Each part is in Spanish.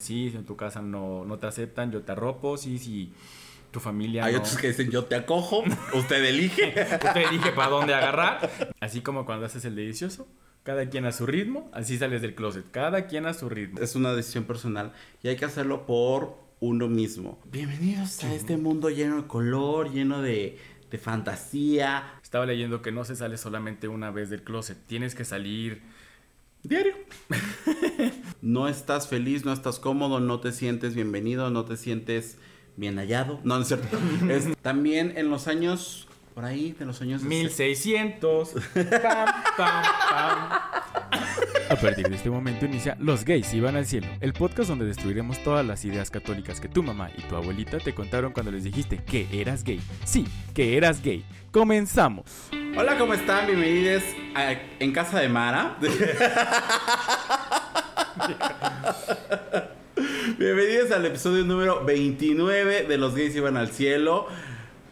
Sí, si en tu casa no, no te aceptan, yo te arropo, sí, sí. Tu familia. Hay no- otros que dicen yo te acojo, usted elige. Usted elige para dónde agarrar. Así como cuando haces el delicioso. Cada quien a su ritmo, así sales del closet. Cada quien a su ritmo. Es una decisión personal y hay que hacerlo por uno mismo. Bienvenidos a este mundo lleno de color, lleno de, de fantasía. Estaba leyendo que no se sale solamente una vez del closet. Tienes que salir Diario. no estás feliz, no estás cómodo, no te sientes bienvenido, no te sientes bien hallado. No, no es cierto. Es también en los años, por ahí, de los años... 1600. Pam, pam, pam. A partir de este momento inicia Los gays iban al cielo, el podcast donde destruiremos todas las ideas católicas que tu mamá y tu abuelita te contaron cuando les dijiste que eras gay. Sí, que eras gay. Comenzamos. Hola, ¿cómo están? Bienvenidos a En Casa de Mara. Bienvenidos al episodio número 29 de Los Gays Iban al Cielo.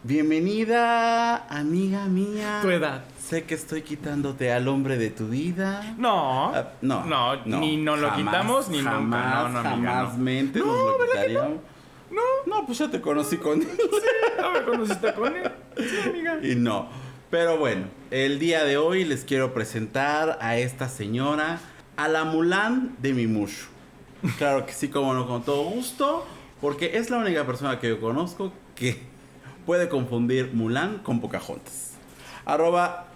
Bienvenida, amiga mía. Tu edad. Sé que estoy quitándote al hombre de tu vida. No. Ah, no, No, ni nos lo jamás, quitamos ni jamás, nunca. No, no, amiga, jamás no. mente No, nos lo ¿verdad que quitaríamos. No. No, pues ya te conocí con él. No me conociste con él. Sí, amiga. Y no. Pero bueno, el día de hoy les quiero presentar a esta señora, a la Mulan de Mimushu. Claro que sí, como no, con todo gusto, porque es la única persona que yo conozco que puede confundir Mulan con Pocahontas. Arroba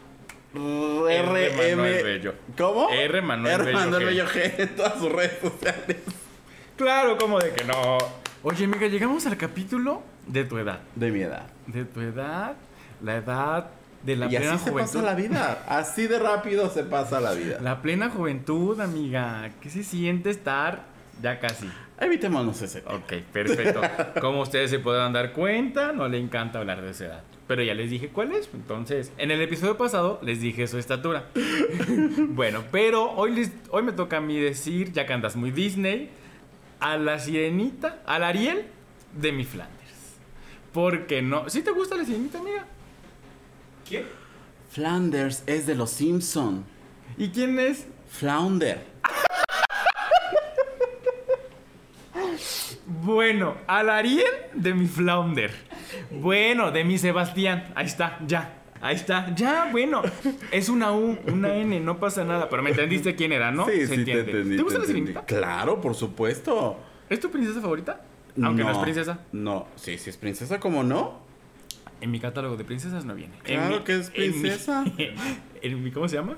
R. Manuel RM. Bello. ¿Cómo? R. Manuel R. Bello Manuel G. Bello G en todas sus redes sociales. Claro, como de que no. Oye, amiga, llegamos al capítulo de tu edad. De mi edad. De tu edad, la edad de la y plena así se juventud. pasa la vida. Así de rápido se pasa la vida. La plena juventud, amiga. ¿Qué se siente estar ya casi? Evitémonos ese. tema. Ok, perfecto. Como ustedes se podrán dar cuenta, no le encanta hablar de esa edad. Pero ya les dije cuál es. Entonces, en el episodio pasado les dije su estatura. bueno, pero hoy, les, hoy me toca a mí decir, ya que andas muy Disney, a la sirenita, al Ariel de mi Flanders. Porque no. ¿Sí te gusta la sirenita, amiga? ¿Quién? Flanders es de los Simpson. ¿Y quién es? Flounder. Bueno, al Ariel de mi Flounder. Bueno, de mi Sebastián. Ahí está, ya. Ahí está, ya, bueno. Es una U, una N, no pasa nada. Pero me entendiste quién era, ¿no? Sí, Se sí, entiende. te entendí. gusta te la entendí. sirenita? Claro, por supuesto. ¿Es tu princesa favorita? Aunque no, es princesa. No, sí, sí es princesa, ¿cómo no? En mi catálogo de princesas no viene. En Claro mi- que es en mi- princesa. En mi, ¿Cómo se llama?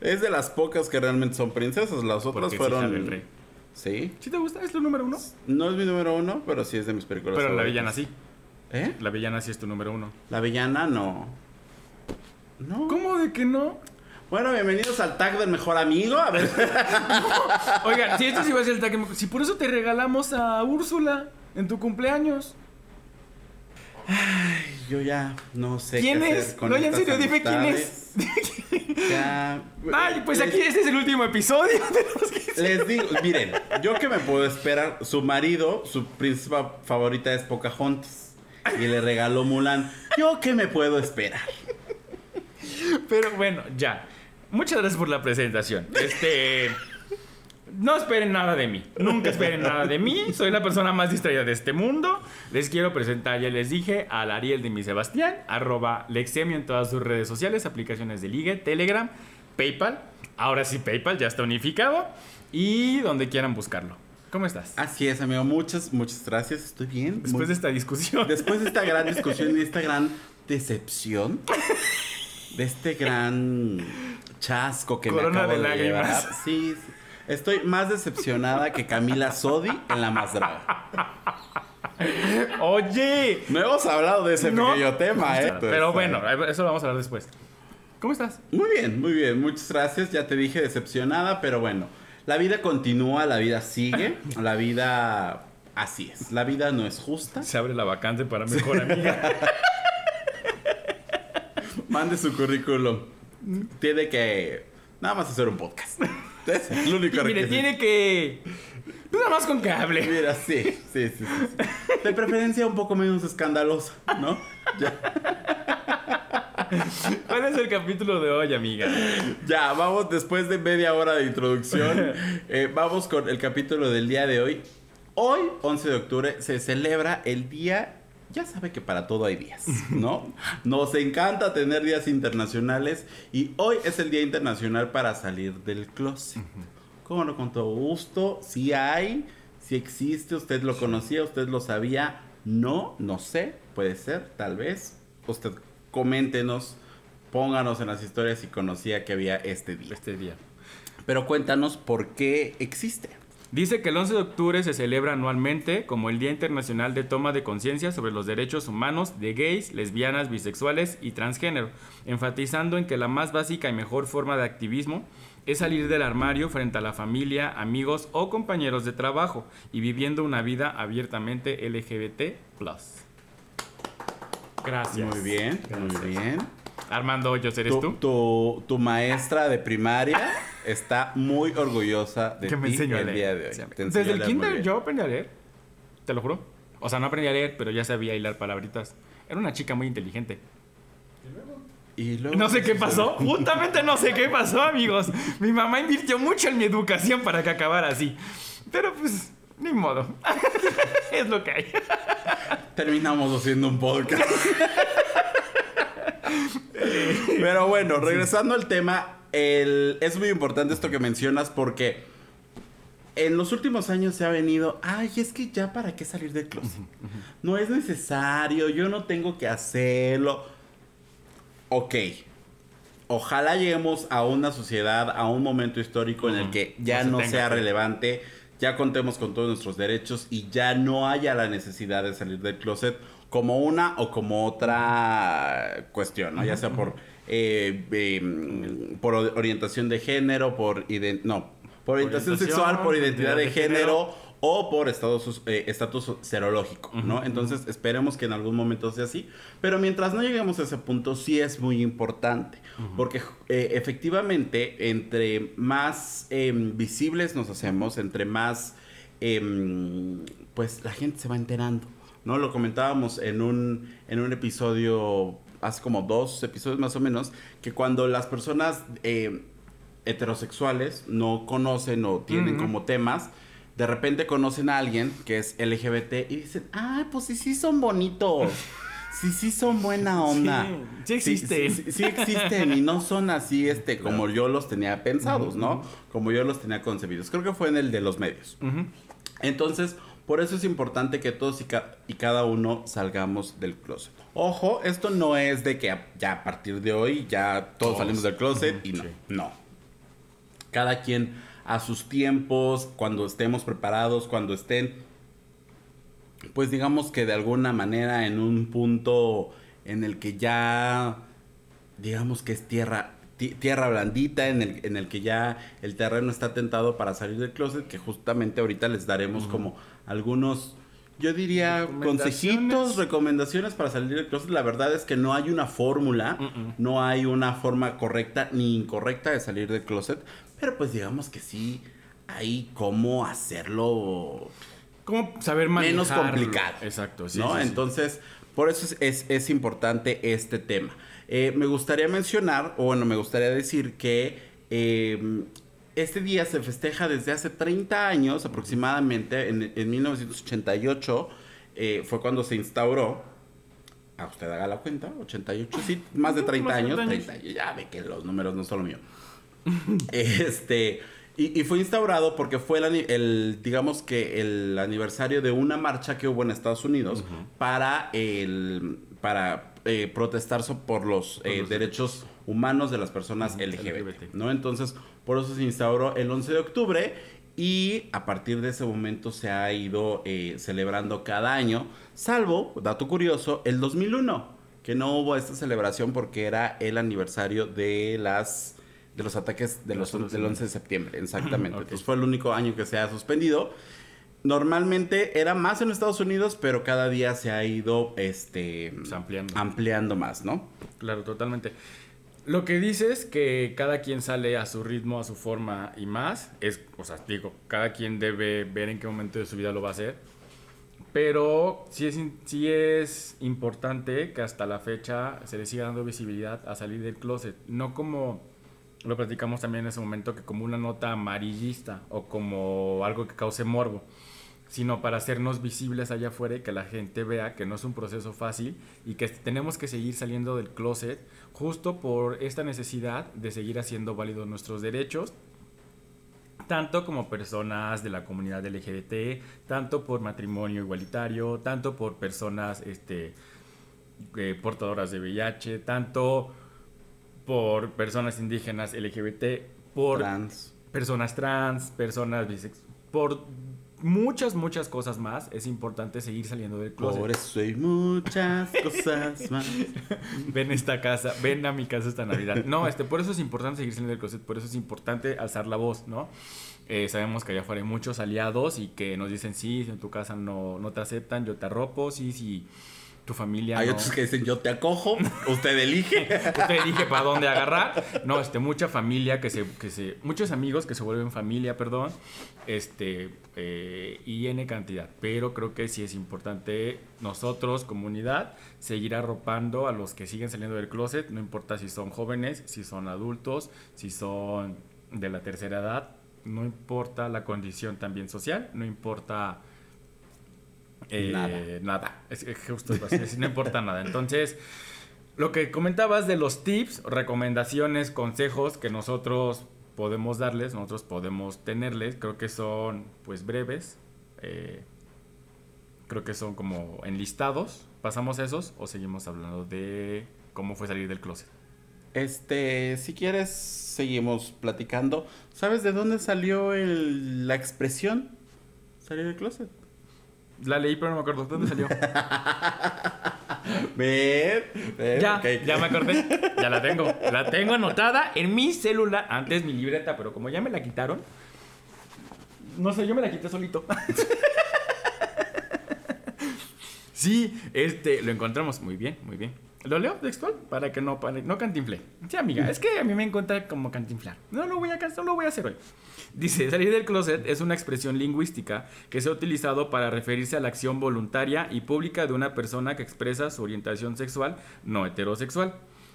Es de las pocas que realmente son princesas. Las otras Porque fueron. del rey. Sí. ¿Sí te gusta? ¿Es tu número uno? No es mi número uno, pero sí es de mis películas. Pero la villana sí. ¿Eh? La villana sí es tu número uno. La villana no. No. ¿Cómo de que no? Bueno, bienvenidos al tag del mejor amigo. A ver. Oigan, si esto sí va a ser el tag, si por eso te regalamos a Úrsula en tu cumpleaños. Yo ya no sé. ¿Quién qué es? hacer con No, ya en serio, dime quién es. Ya. Ay, pues aquí este es el último episodio de los que... Les digo, miren, yo que me puedo esperar, su marido, su príncipa favorita es Pocahontas. Y le regaló Mulan. Yo que me puedo esperar. Pero bueno, ya. Muchas gracias por la presentación. Este... No esperen nada de mí. Nunca esperen nada de mí. Soy la persona más distraída de este mundo. Les quiero presentar, ya les dije, al Ariel de mi Sebastián, arroba Lexemio en todas sus redes sociales, aplicaciones de ligue, Telegram, PayPal. Ahora sí, PayPal ya está unificado. Y donde quieran buscarlo. ¿Cómo estás? Así es, amigo. Muchas, muchas gracias. Estoy bien. Después Muy- de esta discusión. Después de esta gran discusión y esta gran decepción, de este gran chasco que Corona me acabo de de, lágrimas. llevar. Sí, sí. Estoy más decepcionada que Camila Sodi en La Más Draga. Oye. No hemos hablado de ese No. pequeño tema, ¿eh? Pero bueno, eso lo vamos a hablar después. ¿Cómo estás? Muy bien, muy bien. Muchas gracias. Ya te dije decepcionada, pero bueno. La vida continúa, la vida sigue. La vida... Así es. La vida no es justa. Se abre la vacante para mejor amiga. Mande su currículum. Tiene que nada más hacer un podcast. Es el único Mire, tiene que. Nada más con que hable. Mira, sí, sí, sí, sí, sí. De preferencia un poco menos escandalosa, ¿no? Ya, ¿Cuál es el capítulo de hoy, amiga? ya, vamos después de media hora de introducción. eh, vamos con el capítulo del día de hoy. Hoy, 11 de octubre, se celebra el día ya sabe que para todo hay días, ¿no? Nos encanta tener días internacionales y hoy es el Día Internacional para salir del closet. Como no, con todo gusto, si hay, si existe, usted lo conocía, usted lo sabía, no, no sé, puede ser, tal vez. Usted coméntenos, pónganos en las historias si conocía que había este día. Este día. Pero cuéntanos por qué existe. Dice que el 11 de octubre se celebra anualmente como el Día Internacional de Toma de Conciencia sobre los Derechos Humanos de gays, lesbianas, bisexuales y transgénero, enfatizando en que la más básica y mejor forma de activismo es salir del armario frente a la familia, amigos o compañeros de trabajo y viviendo una vida abiertamente LGBT+. Gracias. Muy bien, muy bien. Armando Hoyos, ¿eres Tu, tú? tu, tu maestra de primaria está muy orgullosa de Que me ti el día de hoy. Sí, Desde el kinder yo aprendí a leer. Te lo juro. O sea, no aprendí a leer, pero ya sabía hilar palabritas. Era una chica muy inteligente. Y luego- No sé qué pasó. Justamente no sé qué pasó, amigos. Mi mamá invirtió mucho en mi educación para que acabara así. Pero pues, ni modo. es lo que hay. Terminamos haciendo un podcast. Pero bueno, regresando al tema, el- es muy importante esto que mencionas porque en los últimos años se ha venido, ay, es que ya para qué salir del closet. No es necesario, yo no tengo que hacerlo. Ok. Ojalá lleguemos a una sociedad, a un momento histórico en el que ya No sea que- relevante, ya contemos con todos nuestros derechos y ya no haya la necesidad de salir del closet como una o como otra cuestión, ¿no? Ya sea por, eh, eh, por orientación de género, por no, por orientación, Orientación, sexual, por identidad de, de género, género. o por estatus, eh, estatus serológico, ¿no? Entonces esperemos que en algún momento sea así, pero mientras no lleguemos a ese punto sí es muy importante, porque eh, efectivamente entre más em, visibles nos hacemos, entre más, em, pues la gente se va enterando, ¿no? Lo comentábamos en un, en un episodio, hace como dos episodios más o menos, que cuando las personas... eh, heterosexuales no conocen o tienen como temas, de repente conocen a alguien que es LGBT y dicen, ah, pues sí, sí son bonitos. Sí, sí son buena onda. Sí, sí existen. Sí, sí- sí existen y no son así, este, como yo los tenía pensados, ¿no? Como yo los tenía concebidos. Creo que fue en el de los medios. Entonces, por eso es importante que todos y, ca- y cada uno salgamos del closet. Ojo, esto no es de que ya a partir de hoy ya todos, Todos. salimos del closet y no. Sí. No. Cada quien a sus tiempos, cuando estemos preparados, cuando estén, pues digamos que de alguna manera en un punto en el que ya, digamos que es tierra, ti- tierra blandita, en el, en el que ya el terreno está tentado para salir del closet, que justamente ahorita les daremos como algunos, yo diría, Recomendaciones. consejitos, recomendaciones para salir del closet. La verdad es que no hay una fórmula, Mm-mm. no hay una forma correcta ni incorrecta de salir del closet, pero pues digamos que sí hay cómo hacerlo ¿Cómo saber menos manejarlo? complicado. Exacto, sí. ¿no? sí, sí. Entonces, por eso es, es- es importante este tema. Eh, me gustaría mencionar, o bueno, me gustaría decir que eh, este día se festeja desde hace 30 años aproximadamente, en, en 1988 eh, fue cuando se instauró. A usted haga la cuenta, 88, sí, más de 30 Más de años, 30 años. 30, ya ve que los números no son lo mío. Este, y, y fue instaurado porque fue el, digamos que el aniversario de una marcha que hubo en Estados Unidos para el, para eh, protestar por los, eh, los derechos humanos de las personas LGBT, LGBT. ¿no? Entonces, por eso se instauró el 11 de octubre y a partir de ese momento se ha ido eh, celebrando cada año, salvo, dato curioso, el 2001, que no hubo esta celebración porque era el aniversario de las de los ataques de los, Los del 11 de septiembre, exactamente. Ok. Entonces fue el único año que se ha suspendido. Normalmente era más en Estados Unidos, pero cada día se ha ido este Pues ampliando. ampliando más, ¿no? Claro, totalmente. Lo que dices que cada quien sale a su ritmo, a su forma y más, es, o sea, digo, cada quien debe ver en qué momento de su vida lo va a hacer. Pero sí es, sí es importante que hasta la fecha se le siga dando visibilidad a salir del closet. No como lo platicamos también en ese momento, que como una nota amarillista o como algo que cause morbo, sino para hacernos visibles allá afuera y que la gente vea que no es un proceso fácil y que tenemos que seguir saliendo del closet justo por esta necesidad de seguir haciendo válidos nuestros derechos tanto como personas de la comunidad LGBT, tanto por matrimonio igualitario, tanto por personas este, eh, portadoras de VIH, tanto por personas indígenas LGBT, por personas trans, personas bisexuales, por muchas, muchas cosas más, es importante seguir saliendo del closet. Por eso hay muchas cosas más. ven a esta casa, ven a mi casa esta Navidad. No, este, por eso es importante seguir saliendo del closet, por eso es importante alzar la voz, ¿no? Eh, sabemos que allá afuera hay muchos aliados y que nos dicen, sí, si en tu casa no, no te aceptan, yo te arropo, sí, sí tu familia. Hay otros que dicen yo te acojo, usted elige. usted elige para dónde agarrar. No, este, mucha familia que se, que se, muchos amigos que se vuelven familia, perdón, este, eh, y N cantidad. Pero creo que sí es importante nosotros, comunidad, seguir arropando a los que siguen saliendo del closet, no importa si son jóvenes, si son adultos, si son de la tercera edad, no importa la condición también social, no importa eh, nada. nada. Es, justo no importa nada. Entonces, lo que comentabas de los tips, recomendaciones, consejos que nosotros podemos darles, nosotros podemos tenerles, creo que son pues breves. Eh, creo que son como enlistados. ¿Pasamos esos o seguimos hablando de cómo fue salir del closet? Este, si quieres, seguimos platicando. ¿Sabes de dónde salió la expresión salir del closet? La leí, pero no me acuerdo. ¿Dónde salió? Ven, Ya, ya me acordé. Ya la tengo. La tengo anotada en mi celular. Antes mi libreta, pero como ya me la quitaron. No sé, yo me la quité solito. sí, este, lo encontramos muy bien, muy bien. ¿Lo leo textual? Para que no, para, no cantinfle. Sí, amiga, es que a mí me encuentra como cantinflar. No lo voy a, no lo voy a hacer hoy. Dice, salir del closet es una expresión lingüística que se ha utilizado para referirse a la acción voluntaria y pública de una persona que expresa su orientación sexual no heterosexual.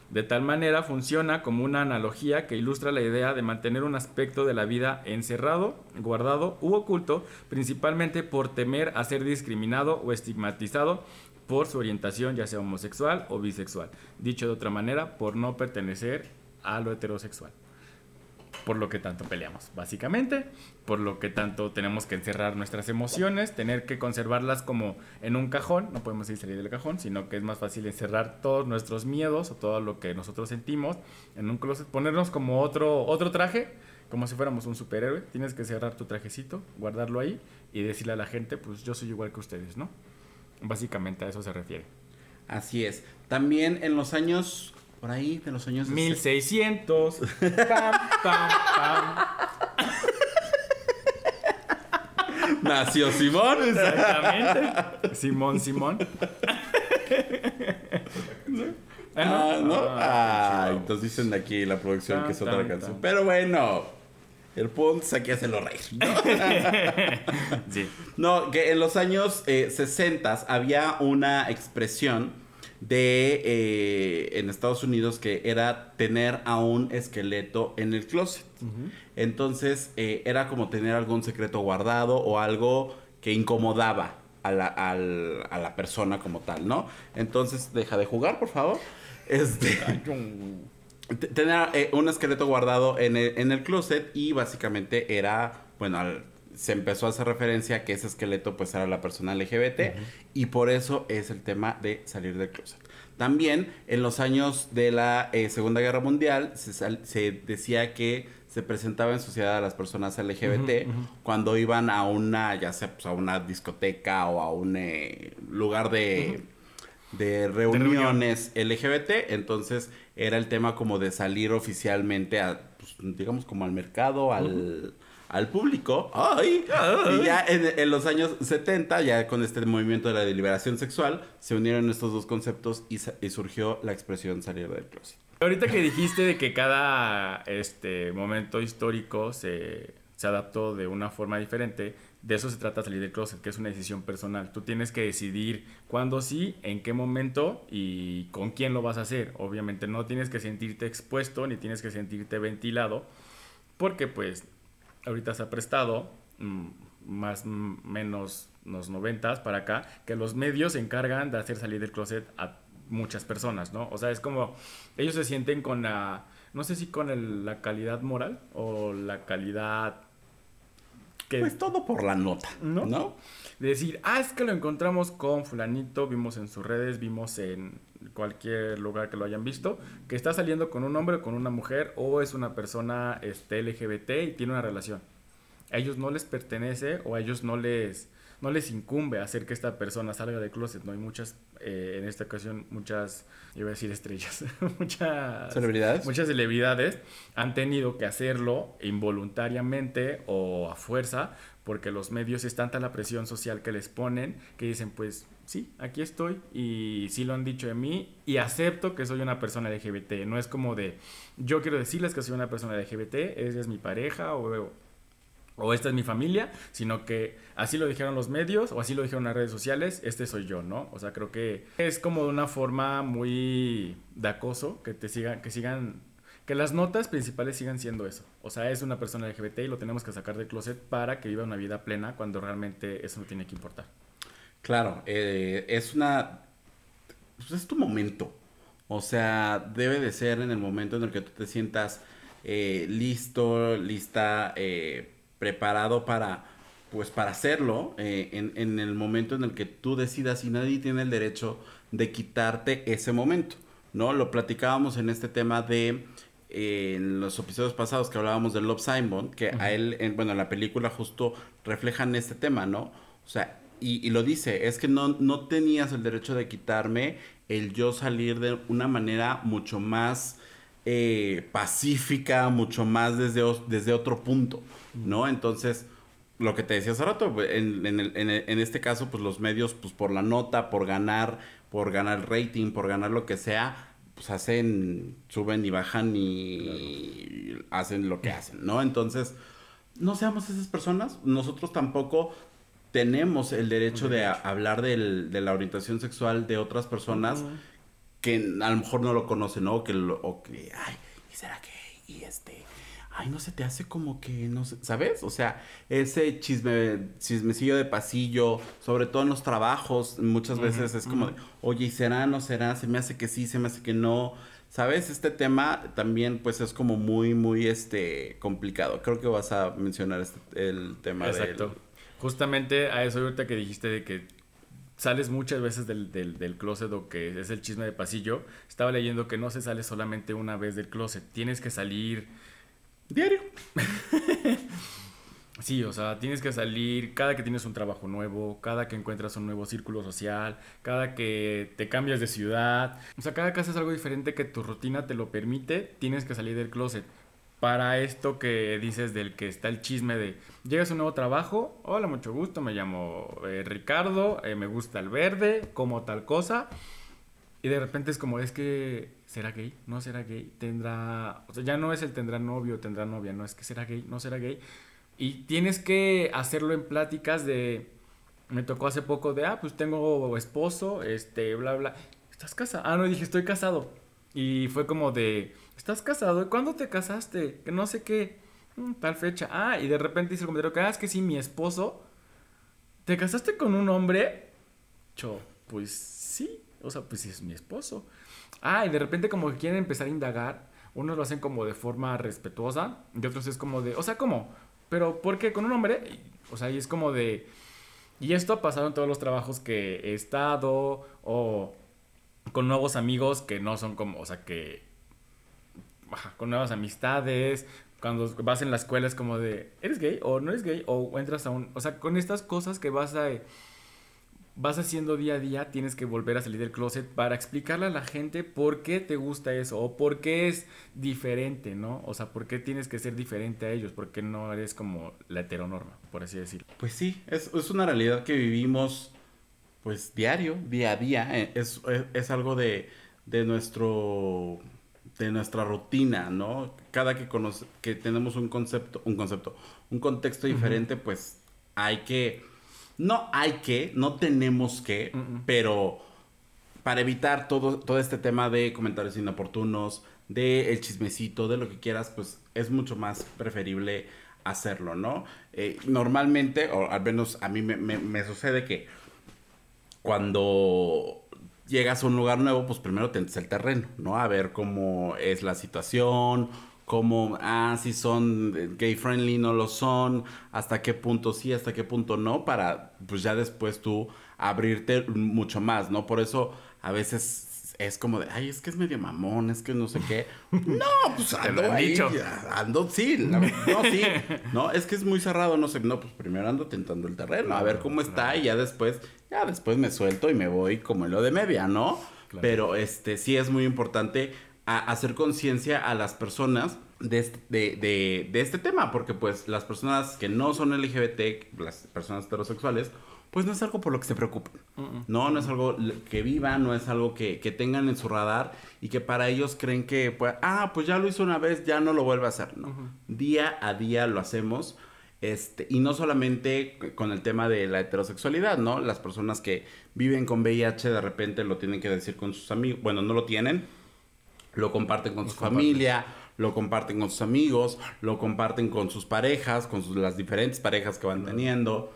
De tal manera funciona como una analogía que ilustra la idea de mantener un aspecto de la vida encerrado, guardado u oculto, principalmente por temer a ser discriminado o estigmatizado por su orientación, ya sea homosexual o bisexual. Dicho de otra manera, por no pertenecer a lo heterosexual. Por lo que tanto peleamos, básicamente, por lo que tanto tenemos que encerrar nuestras emociones, tener que conservarlas como en un cajón, no podemos ir salir del cajón, sino que es más fácil encerrar todos nuestros miedos o todo lo que nosotros sentimos en un closet, ponernos como otro, otro traje, como si fuéramos un superhéroe, tienes que cerrar tu trajecito, guardarlo ahí y decirle a la gente, pues yo soy igual que ustedes, ¿no? Básicamente a eso se refiere. Así es. También en los años por ahí de los años 1600. pam, pam, pam. Nació Simón. Exactamente. Simón, Simón. Ah, ¿no? Ah, ah entonces dicen aquí la producción que es otra canción. Pero bueno, el punto es aquí hacerlo reír. sí. No, que en los años 60 eh, había una expresión de eh, en Estados Unidos que era tener a un esqueleto en el closet. Entonces eh, era como tener algún secreto guardado o algo que incomodaba a la, a la persona como tal, ¿no? Entonces deja de jugar, por favor. Este, tener eh, un esqueleto guardado en el, en el closet y básicamente era, bueno, al se empezó a hacer referencia a que ese esqueleto pues era la persona LGBT y por eso es el tema de salir del closet. También en los años de la eh, Segunda Guerra Mundial se, decía que se presentaba en sociedad a las personas LGBT cuando iban a una, ya sea pues, a una discoteca o a un eh, lugar de, de reuniones LGBT, entonces era el tema como de salir oficialmente a, pues, digamos como al mercado, al al público. ¡Ay! Y ya en, los años 70, ya con este movimiento de la deliberación sexual, se unieron estos dos conceptos y, surgió la expresión salir del closet. Ahorita que dijiste de que cada este momento histórico se, se adaptó de una forma diferente, de eso se trata salir del closet, que es una decisión personal. Tú tienes que decidir cuándo sí, en qué momento y con quién lo vas a hacer. Obviamente no tienes que sentirte expuesto ni tienes que sentirte ventilado, porque pues ahorita se ha prestado, mm, más m- menos los noventas para acá, que los medios se encargan de hacer salir del closet a muchas personas, ¿no? O sea, es como ellos se sienten con la, no sé si con la calidad moral o la calidad que Pues todo por la nota, ¿No? ¿no? de decir, ah, es que lo encontramos con fulanito, vimos en sus redes, vimos en cualquier lugar que lo hayan visto, que está saliendo con un hombre o con una mujer o es una persona este, LGBT y tiene una relación. A ellos no les pertenece o a ellos no les, no les incumbe hacer que esta persona salga del closet. No hay muchas, eh, en esta ocasión, muchas, iba a decir estrellas, muchas ¿Celebridades? muchas celebridades han tenido que hacerlo involuntariamente o a fuerza porque los medios es tanta la presión social que les ponen que dicen pues sí, aquí estoy y sí lo han dicho de mí y acepto que soy una persona LGBT. No es como de yo quiero decirles que soy una persona LGBT, ella es mi pareja o, o esta es mi familia, sino que así lo dijeron los medios o así lo dijeron las redes sociales, este soy yo, ¿no? O sea, creo que es como de una forma muy de acoso que te sigan, que sigan, que las notas principales sigan siendo eso. O sea, es una persona LGBT y lo tenemos que sacar del closet para que viva una vida plena cuando realmente eso no tiene que importar. Claro, eh, es una... Pues es tu momento. O sea, debe de ser en el momento en el que tú te sientas eh, listo, lista, eh, preparado para, pues para hacerlo, eh, en, en el momento en el que tú decidas y nadie tiene el derecho de quitarte ese momento, ¿no? Lo platicábamos en este tema de, eh, en los episodios pasados que hablábamos de Love Simon, que a él, en, bueno, en la película justo reflejan este tema, ¿no? O sea, y, y lo dice, es que no, no tenías el derecho de quitarme el yo salir de una manera mucho más eh, pacífica, mucho más desde, desde otro punto, ¿no? Entonces, lo que te decía hace rato, pues, en, en el- en el- en este caso, pues los medios, pues por la nota, por ganar, por ganar rating, por ganar lo que sea, pues hacen, suben y bajan y hacen lo que hacen, ¿no? Entonces, no seamos esas personas, nosotros tampoco tenemos el derecho de hablar del- de la orientación sexual de otras personas. Que a lo mejor no lo conocen, ¿no? O que, lo- o que ay, ¿y será que? Y este, ay, no se te hace como que, no sé, ¿sabes? O sea, ese chisme, chismecillo de pasillo, sobre todo en los trabajos, muchas veces es como, de, oye, ¿y será, no será? Se me hace que sí, se me hace que no. ¿Sabes? Este tema también, pues, es como muy, muy, este, complicado. Creo que vas a mencionar este, el tema Exacto. del... Justamente a eso ahorita que dijiste de que sales muchas veces del, del, del closet o que es el chisme de pasillo, estaba leyendo que no se sale solamente una vez del closet, tienes que salir, Diario. sí, o sea, tienes que salir cada que tienes un trabajo nuevo, cada que encuentras un nuevo círculo social, cada que te cambias de ciudad, o sea, cada que haces algo diferente que tu rutina te lo permite, tienes que salir del closet. Para esto que dices del que está el chisme de llegas a un nuevo trabajo, hola, mucho gusto, me llamo eh, Ricardo, eh, me gusta el verde, como tal cosa, y de repente es como, es que, ¿será gay? ¿No será gay? Tendrá, o sea, ya no es el tendrá novio, tendrá novia, no es que será gay, no será gay. Y tienes que hacerlo en pláticas de, me tocó hace poco de, ah, pues tengo esposo, este, bla, bla. ¿Estás casado? Ah, no, dije, estoy casado. Y fue como de, ¿estás casado? ¿Y cuándo te casaste? Que no sé qué, "Mm, tal fecha. Ah, y de repente dice el comentario que, ah, es que sí, mi esposo, ¿te casaste con un hombre? Yo, pues sí, o sea, pues sí es mi esposo. Ah, y de repente como que quieren empezar a indagar, unos lo hacen como de forma respetuosa y otros es como de, o sea, ¿cómo? Pero ¿por qué con un hombre? O sea, y es como de... Y esto ha pasado en todos los trabajos que he estado o con nuevos amigos que no son como, o sea, que... con nuevas amistades, cuando vas en la escuela es como de, ¿eres gay o no eres gay? O entras a un... O sea, con estas cosas que vas a... Vas haciendo día a día, tienes que volver a salir del closet para explicarle a la gente por qué te gusta eso o por qué es diferente, ¿no? O sea, por qué tienes que ser diferente a ellos, porque no eres como la heteronorma, por así decirlo. Pues sí, es, es una realidad que vivimos pues diario, día a día. eh, Es, es, es algo de, de nuestro de nuestra rutina, ¿no? Cada que conoce, que tenemos un concepto, un concepto, un contexto diferente, pues hay que no hay que, no tenemos que, pero para evitar todo, todo este tema de comentarios inoportunos, de el chismecito, de lo que quieras, pues es mucho más preferible hacerlo, ¿no? Eh, normalmente, o al menos a mí me, me, me sucede que cuando llegas a un lugar nuevo, pues primero te el terreno, ¿no? A ver cómo es la situación, cómo, ah, si son gay friendly, no lo son, hasta qué punto sí, hasta qué punto no, para pues ya después tú abrirte mucho más, ¿no? Por eso a veces es como de, ay, es que es medio mamón, es que no sé qué. No, pues ando ahí, dicho. ando, sí, no, sí, no, es que es muy cerrado, no sé, no, pues primero ando tentando el terreno, a ver cómo está y ya después, ya después me suelto y me voy como en lo de media, ¿no? Pero este, sí es muy importante hacer conciencia a las personas de de, de este tema, porque pues las personas que no son LGBT, las personas heterosexuales, pues no es algo por lo que se preocupen. No, no es algo que vivan, no es algo que, tengan en su radar y que para ellos creen que, pues, ah, pues ya lo hizo una vez, ya no lo vuelve a hacer. No. Día a día lo hacemos. Este, y no solamente con el tema de la heterosexualidad, ¿no? Las personas que viven con VIH de repente lo tienen que decir con sus amigos, bueno, no lo tienen, lo comparten con su familia, lo comparten con sus amigos, lo comparten con sus parejas, con las diferentes parejas que van teniendo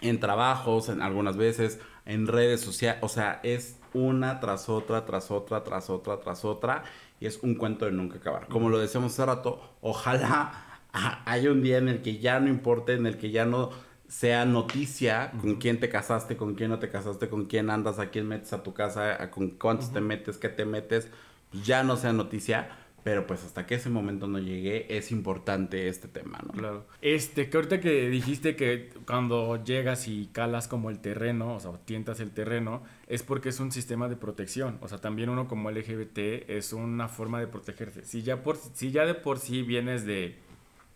en trabajos, en algunas veces, en redes sociales, o sea, es una tras otra, tras otra, tras otra, tras otra, y es un cuento de nunca acabar. Como lo decíamos hace rato, ojalá haya un día en el que ya no importe, en el que ya no sea noticia con quién te casaste, con quién no te casaste, con quién andas, a quién metes a tu casa, con cuántos te metes, qué te metes, pues ya no sea noticia, pero pues hasta que ese momento no llegue, es importante este tema, ¿no? Claro. Este, que ahorita que dijiste que cuando llegas y calas como el terreno, o sea, tientas el terreno, es porque es un sistema de protección. O sea, también uno como LGBT es una forma de protegerse. Si ya, por, si ya de por sí vienes de,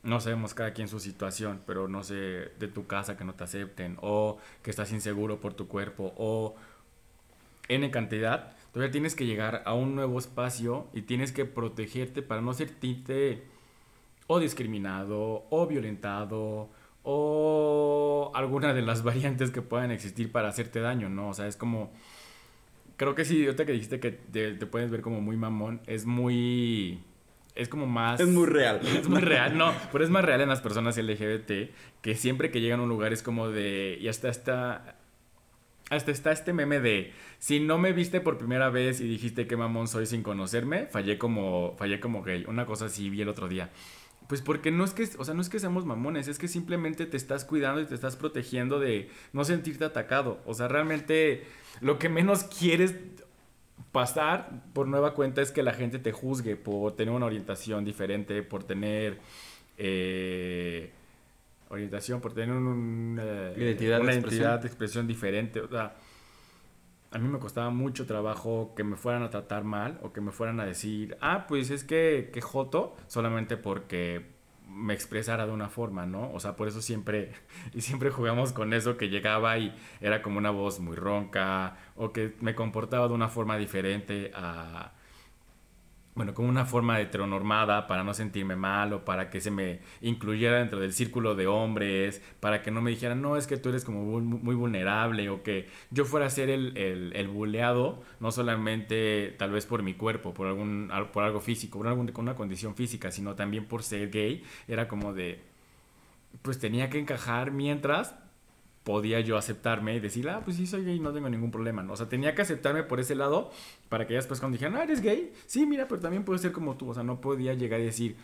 no sabemos cada quien su situación, pero no sé, de tu casa que no te acepten, o que estás inseguro por tu cuerpo, o N cantidad, Todavía tienes que llegar a un nuevo espacio y tienes que protegerte para no sentirte o discriminado o violentado o alguna de las variantes que puedan existir para hacerte daño, ¿no? O sea, es como... Creo que sí, ahorita que dijiste que te, puedes ver como muy mamón, es muy... Es como más... Es muy real. Es muy real, no, pero es más real en las personas LGBT, que siempre que llegan a un lugar es como de... Y hasta esta hasta está este meme de si no me viste por primera vez y dijiste que mamón soy sin conocerme, fallé como fallé como gay. Una cosa así vi el otro día. Pues porque no es que, o sea, no es que seamos mamones, es que simplemente te estás cuidando y te estás protegiendo de no sentirte atacado. O sea, realmente lo que menos quieres pasar por nueva cuenta es que la gente te juzgue por tener una orientación diferente, por tener eh, orientación, por tener una identidad, una de identidad de expresión diferente. O sea, a mí me costaba mucho trabajo que me fueran a tratar mal o que me fueran a decir, ah, pues es que, que joto, solamente porque me expresara de una forma, ¿no? O sea, por eso siempre, y siempre jugamos con eso, que llegaba y era como una voz muy ronca, o que me comportaba de una forma diferente a, bueno, como una forma heteronormada para no sentirme mal o para que se me incluyera dentro del círculo de hombres, para que no me dijeran, no, es que tú eres como muy, vulnerable o que yo fuera a ser el, el, el, buleado, no solamente tal vez por mi cuerpo, por, algún, por algo físico, por algún, una condición física, sino también por ser gay, era como de, pues tenía que encajar mientras podía yo aceptarme y decir, ah, pues sí, soy gay, no tengo ningún problema. ¿no? O sea, tenía que aceptarme por ese lado para que ya después cuando dijeran, ah, eres gay, sí, mira, pero también puedo ser como tú. O sea, no podía llegar y decir,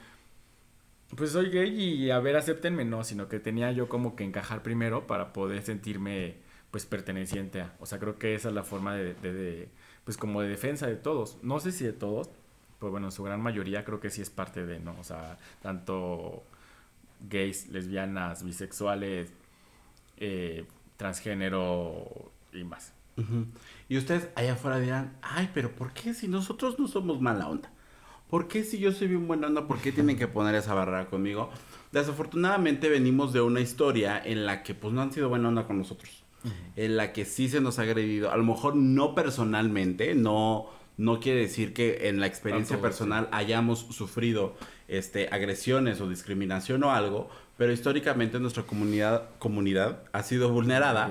pues soy gay y a ver, acéptenme, no, sino que tenía yo como que encajar primero para poder sentirme, pues, perteneciente a. O sea, creo que esa es la forma de, de, pues, como de defensa de todos. No sé si de todos, pero bueno, en su gran mayoría creo que sí es parte de, ¿no? O sea, tanto gays, lesbianas, bisexuales, eh, transgénero y más. Y ustedes allá afuera dirán, ay, pero ¿por qué si nosotros no somos mala onda? ¿Por qué si yo soy bien buena onda, por qué tienen que poner esa barrera conmigo? Desafortunadamente venimos de una historia en la que pues no han sido buena onda con nosotros. En la que sí se nos ha agredido. A lo mejor no personalmente, no, no quiere decir que en la experiencia personal hayamos sufrido este, agresiones o discriminación o algo, pero históricamente nuestra comunidad, comunidad ha sido vulnerada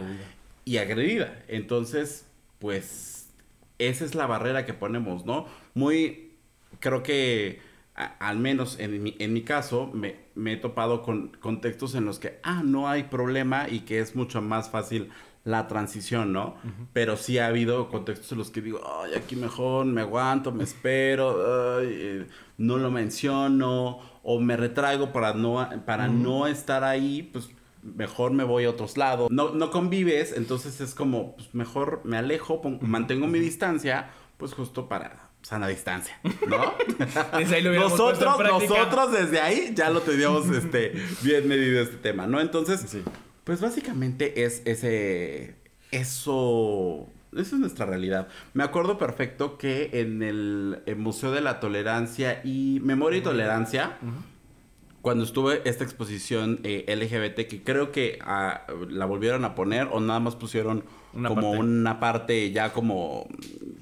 y agredida. Entonces, pues esa es la barrera que ponemos, ¿no? Muy, creo que al menos en mi, en mi caso, me, me, he topado con contextos en los que, ah, no hay problema y que es mucho más fácil la transición, ¿no? Pero sí ha habido contextos en los que digo, ay, aquí mejor me aguanto, me espero, ay, eh, no lo menciono, o me retraigo para no, para no estar ahí, pues mejor me voy a otros lados. No, no convives, entonces es como, pues mejor me alejo, mantengo mi distancia, pues justo para sana distancia, ¿no? nosotros, nosotros desde ahí ya lo teníamos este, bien medido este tema, ¿no? Entonces, pues básicamente es ese, eso, eso es nuestra realidad. Me acuerdo perfecto que en el, Museo de la Tolerancia y Memoria y Tolerancia, cuando estuve esta exposición eh, LGBT, que creo que ah, la volvieron a poner o nada más pusieron como una parte ya como,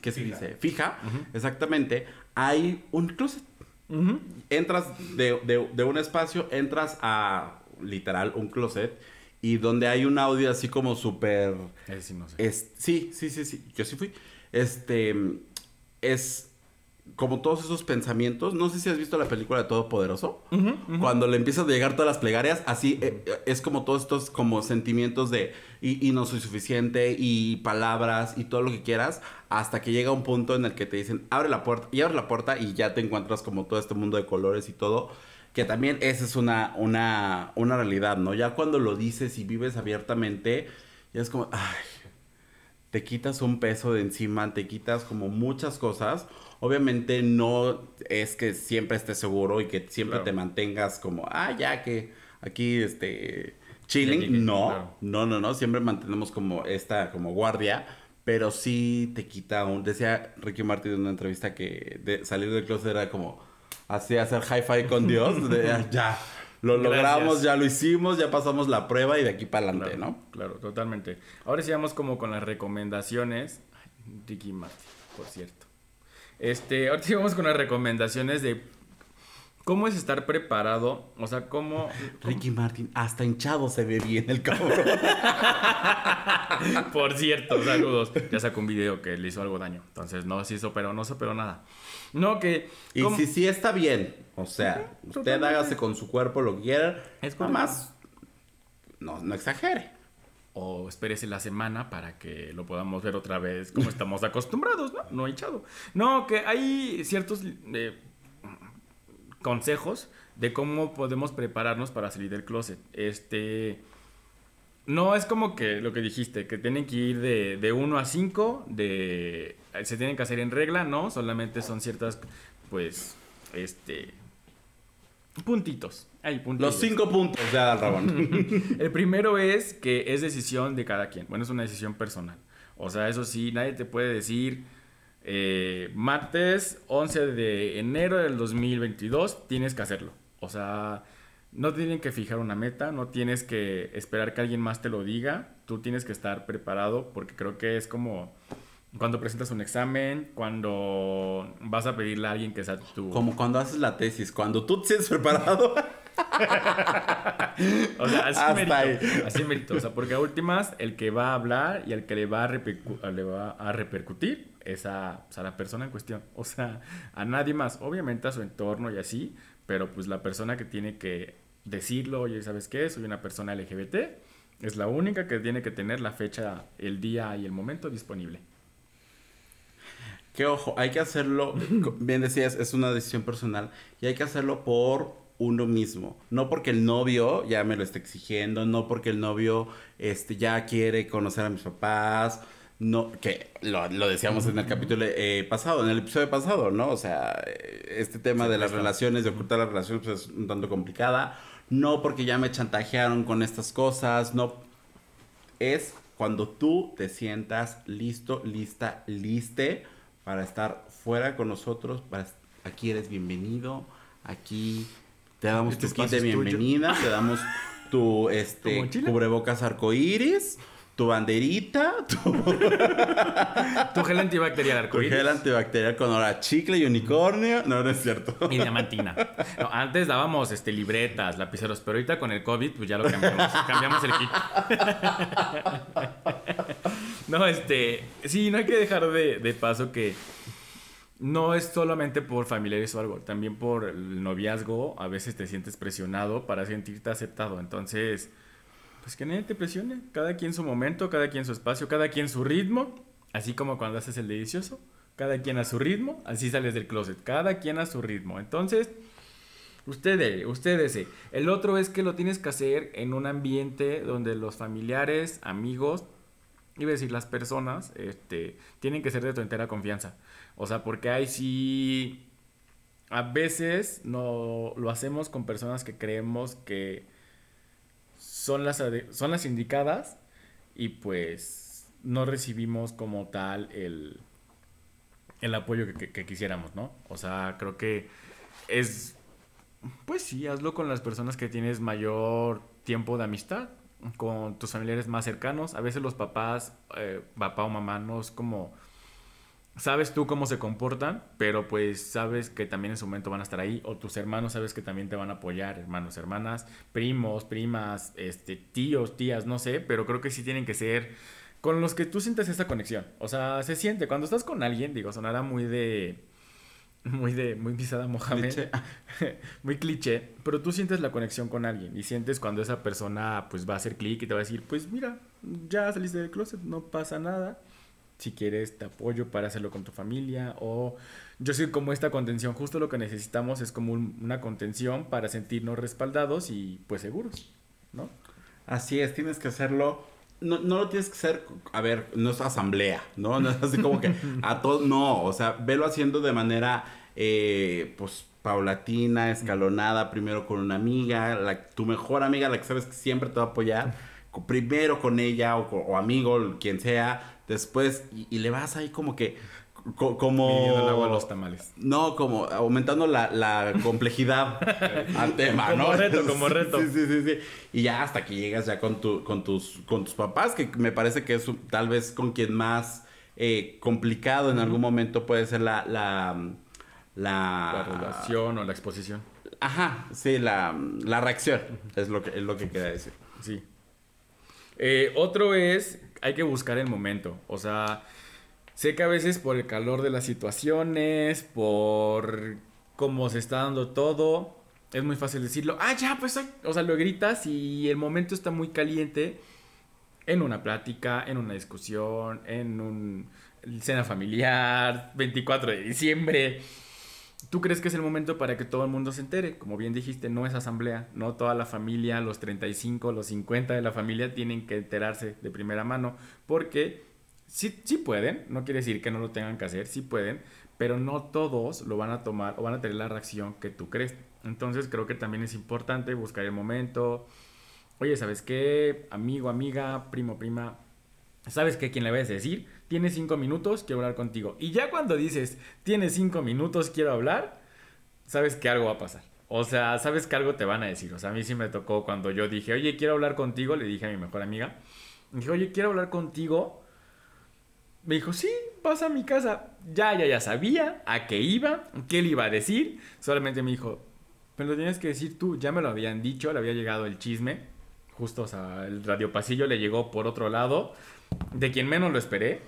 ¿qué se dice? Fija, exactamente. Hay un closet. Entras de, de, un espacio, entras a literal un closet y donde hay un audio así como súper... Sí, no sé. es, sí, sí, sí, sí, yo sí fui. Este, es como todos esos pensamientos. No sé si has visto la película de Todopoderoso. Cuando le empiezan a llegar todas las plegarias, así eh, es como todos estos como sentimientos de y, no soy suficiente y palabras y todo lo que quieras, hasta que llega un punto en el que te dicen abre la puerta y abre la puerta y ya te encuentras como todo este mundo de colores y todo. Que también esa es una, una, una realidad, ¿no? Ya cuando lo dices y vives abiertamente, ya es como, ay, te quitas un peso de encima, te quitas como muchas cosas Obviamente no es que siempre estés seguro y que siempre te mantengas como, ah, ya que aquí, este, chilling. no, no, no, no, siempre mantenemos como esta, como guardia, pero sí te quita un, decía Ricky Martin en una entrevista que de salir del closet era como, así hacer hi-fi con Dios, de, ah, ya. Lo logramos, ya lo hicimos, ya pasamos la prueba y de aquí para adelante, ¿no? Claro, totalmente. Ahora sí vamos como con las recomendaciones. Ricky Martin, por cierto. Este, ahorita vamos con las recomendaciones de cómo es estar preparado, o sea, cómo... Ricky Martin, hasta hinchado se ve bien el cabrón. Por cierto, saludos. Ya sacó un video que le hizo algo daño. Entonces, no se hizo, pero no se pero nada. No, que... Y si sí está bien, o sea, usted hágase con su cuerpo lo que quiera. Es más, no, no exagere o espérese la semana para que lo podamos ver otra vez como estamos acostumbrados, ¿no? No hinchado. No, que hay ciertos eh, consejos de cómo podemos prepararnos para salir del closet. Este. No es como que lo que dijiste, que tienen que ir de, de 1 a 5, de, se tienen que hacer en regla, no, solamente son ciertas, pues, este, puntitos. Los cinco puntos de Adal Rabón. el primero es que es decisión de cada quien. Bueno, es una decisión personal. O sea, eso sí, nadie te puede decir, eh, martes 11 de enero del 2022, tienes que hacerlo. O sea, no tienen que fijar una meta, no tienes que esperar que alguien más te lo diga. Tú tienes que estar preparado porque creo que es como cuando presentas un examen, cuando vas a pedirle a alguien que sea tu... Como cuando haces la tesis, cuando tú te sientes preparado. o sea, así mérito, así. O sea, porque a últimas, el que va a hablar y el que le va a, le va a repercutir es a, la persona en cuestión. O sea, a nadie más. Obviamente a su entorno y así, pero pues la persona que tiene que decirlo, oye, ¿sabes qué? Soy una persona LGBT. Es la única que tiene que tener la fecha, el día y el momento disponible. Que ojo, hay que hacerlo, bien decías, es una decisión personal y hay que hacerlo por uno mismo. No porque el novio ya me lo esté exigiendo, no porque el novio este, ya quiere conocer a mis papás, no, que lo, decíamos en el capítulo eh, pasado, en el episodio pasado, ¿no? O sea, este tema de las relaciones, de ocultar las relaciones, pues, es un tanto complicada. No porque ya me chantajearon con estas cosas, no. Es cuando tú te sientas listo, lista, liste para estar fuera con nosotros. Para, aquí eres bienvenido, aquí te damos tu kit de bienvenida, te damos tu este cubrebocas arcoíris, tu banderita, tu... tu gel antibacterial arcoíris. Tu gel antibacterial con hora chicle y unicornio. No, no es cierto. Y diamantina. No, antes dábamos este, libretas, lapiceros, pero ahorita con el COVID, pues ya lo cambiamos. cambiamos el kit. no, este. Sí, no hay que dejar de, de paso que no es solamente por familiares o algo, también por el noviazgo, a veces te sientes presionado para sentirte aceptado. Entonces, pues que nadie te presione, cada quien su momento, cada quien su espacio, cada quien su ritmo, así como cuando haces el delicioso, cada quien a su ritmo, así sales del closet, cada quien a su ritmo. Entonces, ustedes, ustedes, el otro es que lo tienes que hacer en un ambiente donde los familiares, amigos, iba a decir las personas, este, tienen que ser de tu entera confianza. O sea, porque hay sí, a veces no lo hacemos con personas que creemos que son las, son las indicadas y pues no recibimos como tal el, el apoyo que, quisiéramos, ¿no? O sea, creo que es, pues sí, hazlo con las personas que tienes mayor tiempo de amistad, con tus familiares más cercanos. A veces los papás, eh, papá o mamá, no es como sabes tú cómo se comportan, pero pues sabes que también en su momento van a estar ahí, o tus hermanos sabes que también te van a apoyar, hermanos, hermanas, primos, primas, este, tíos, tías, no sé, pero creo que sí tienen que ser con los que tú sientes esa conexión. O sea, se siente cuando estás con alguien, digo, sonará muy de muy de muy pisada Mohamed, muy cliché, pero tú sientes la conexión con alguien y sientes cuando esa persona pues va a hacer clic y te va a decir, "Pues mira, ya saliste del closet, no pasa nada." si quieres te apoyo para hacerlo con tu familia o yo soy como esta contención, justo lo que necesitamos es como una contención para sentirnos respaldados y pues seguros, ¿no? Así es, tienes que hacerlo no, no, lo tienes que hacer, a ver, no es asamblea, ¿no? No es así como que a todo, no, o sea, velo haciendo de manera, eh, pues, paulatina, escalonada, primero con una amiga, la, tu mejor amiga, la que sabes que siempre te va a apoyar, primero con ella o, o amigo, quien sea, después y, le vas ahí como que como el agua a los tamales. No, como aumentando la, complejidad al tema, como reto, como reto. Sí, sí, sí, sí, Y ya hasta que llegas ya con tu, con tus, con tus papás, que me parece que es tal vez con quien más eh, complicado en algún momento puede ser la, la, la, relación o la exposición. Ajá, sí, la, la reacción es lo que es lo que quería decir. Sí. Eh, otro es hay que buscar el momento. O sea, sé que a veces por el calor de las situaciones, por cómo se está dando todo, es muy fácil decirlo. Ah, ya, pues, o sea, lo gritas y el momento está muy caliente en una plática, en una discusión, en un cena familiar, 24 de diciembre. ¿Tú crees que es el momento para que todo el mundo se entere? Como bien dijiste, no es asamblea, no toda la familia, los 35, los 50 de la familia tienen que enterarse de primera mano, porque sí, sí pueden, no quiere decir que no lo tengan que hacer, sí pueden, pero no todos lo van a tomar o van a tener la reacción que tú crees. Entonces creo que también es importante buscar el momento. Oye, ¿sabes qué? Amigo, amiga, primo, prima, ¿sabes qué? ¿Quién le vas a decir? tienes cinco minutos, quiero hablar contigo. Y ya cuando dices, tienes cinco minutos, quiero hablar, sabes que algo va a pasar. O sea, sabes que algo te van a decir. O sea, a mí sí me tocó cuando yo dije, oye, quiero hablar contigo, le dije a mi mejor amiga. Dije, oye, quiero hablar contigo. Me dijo, sí, vas a mi casa. Ya, ya, ya sabía a qué iba, qué le iba a decir. Solamente me dijo, pero lo tienes que decir tú. Ya me lo habían dicho, le había llegado el chisme. Justo, o sea, el radio pasillo le llegó por otro lado, de quien menos lo esperé.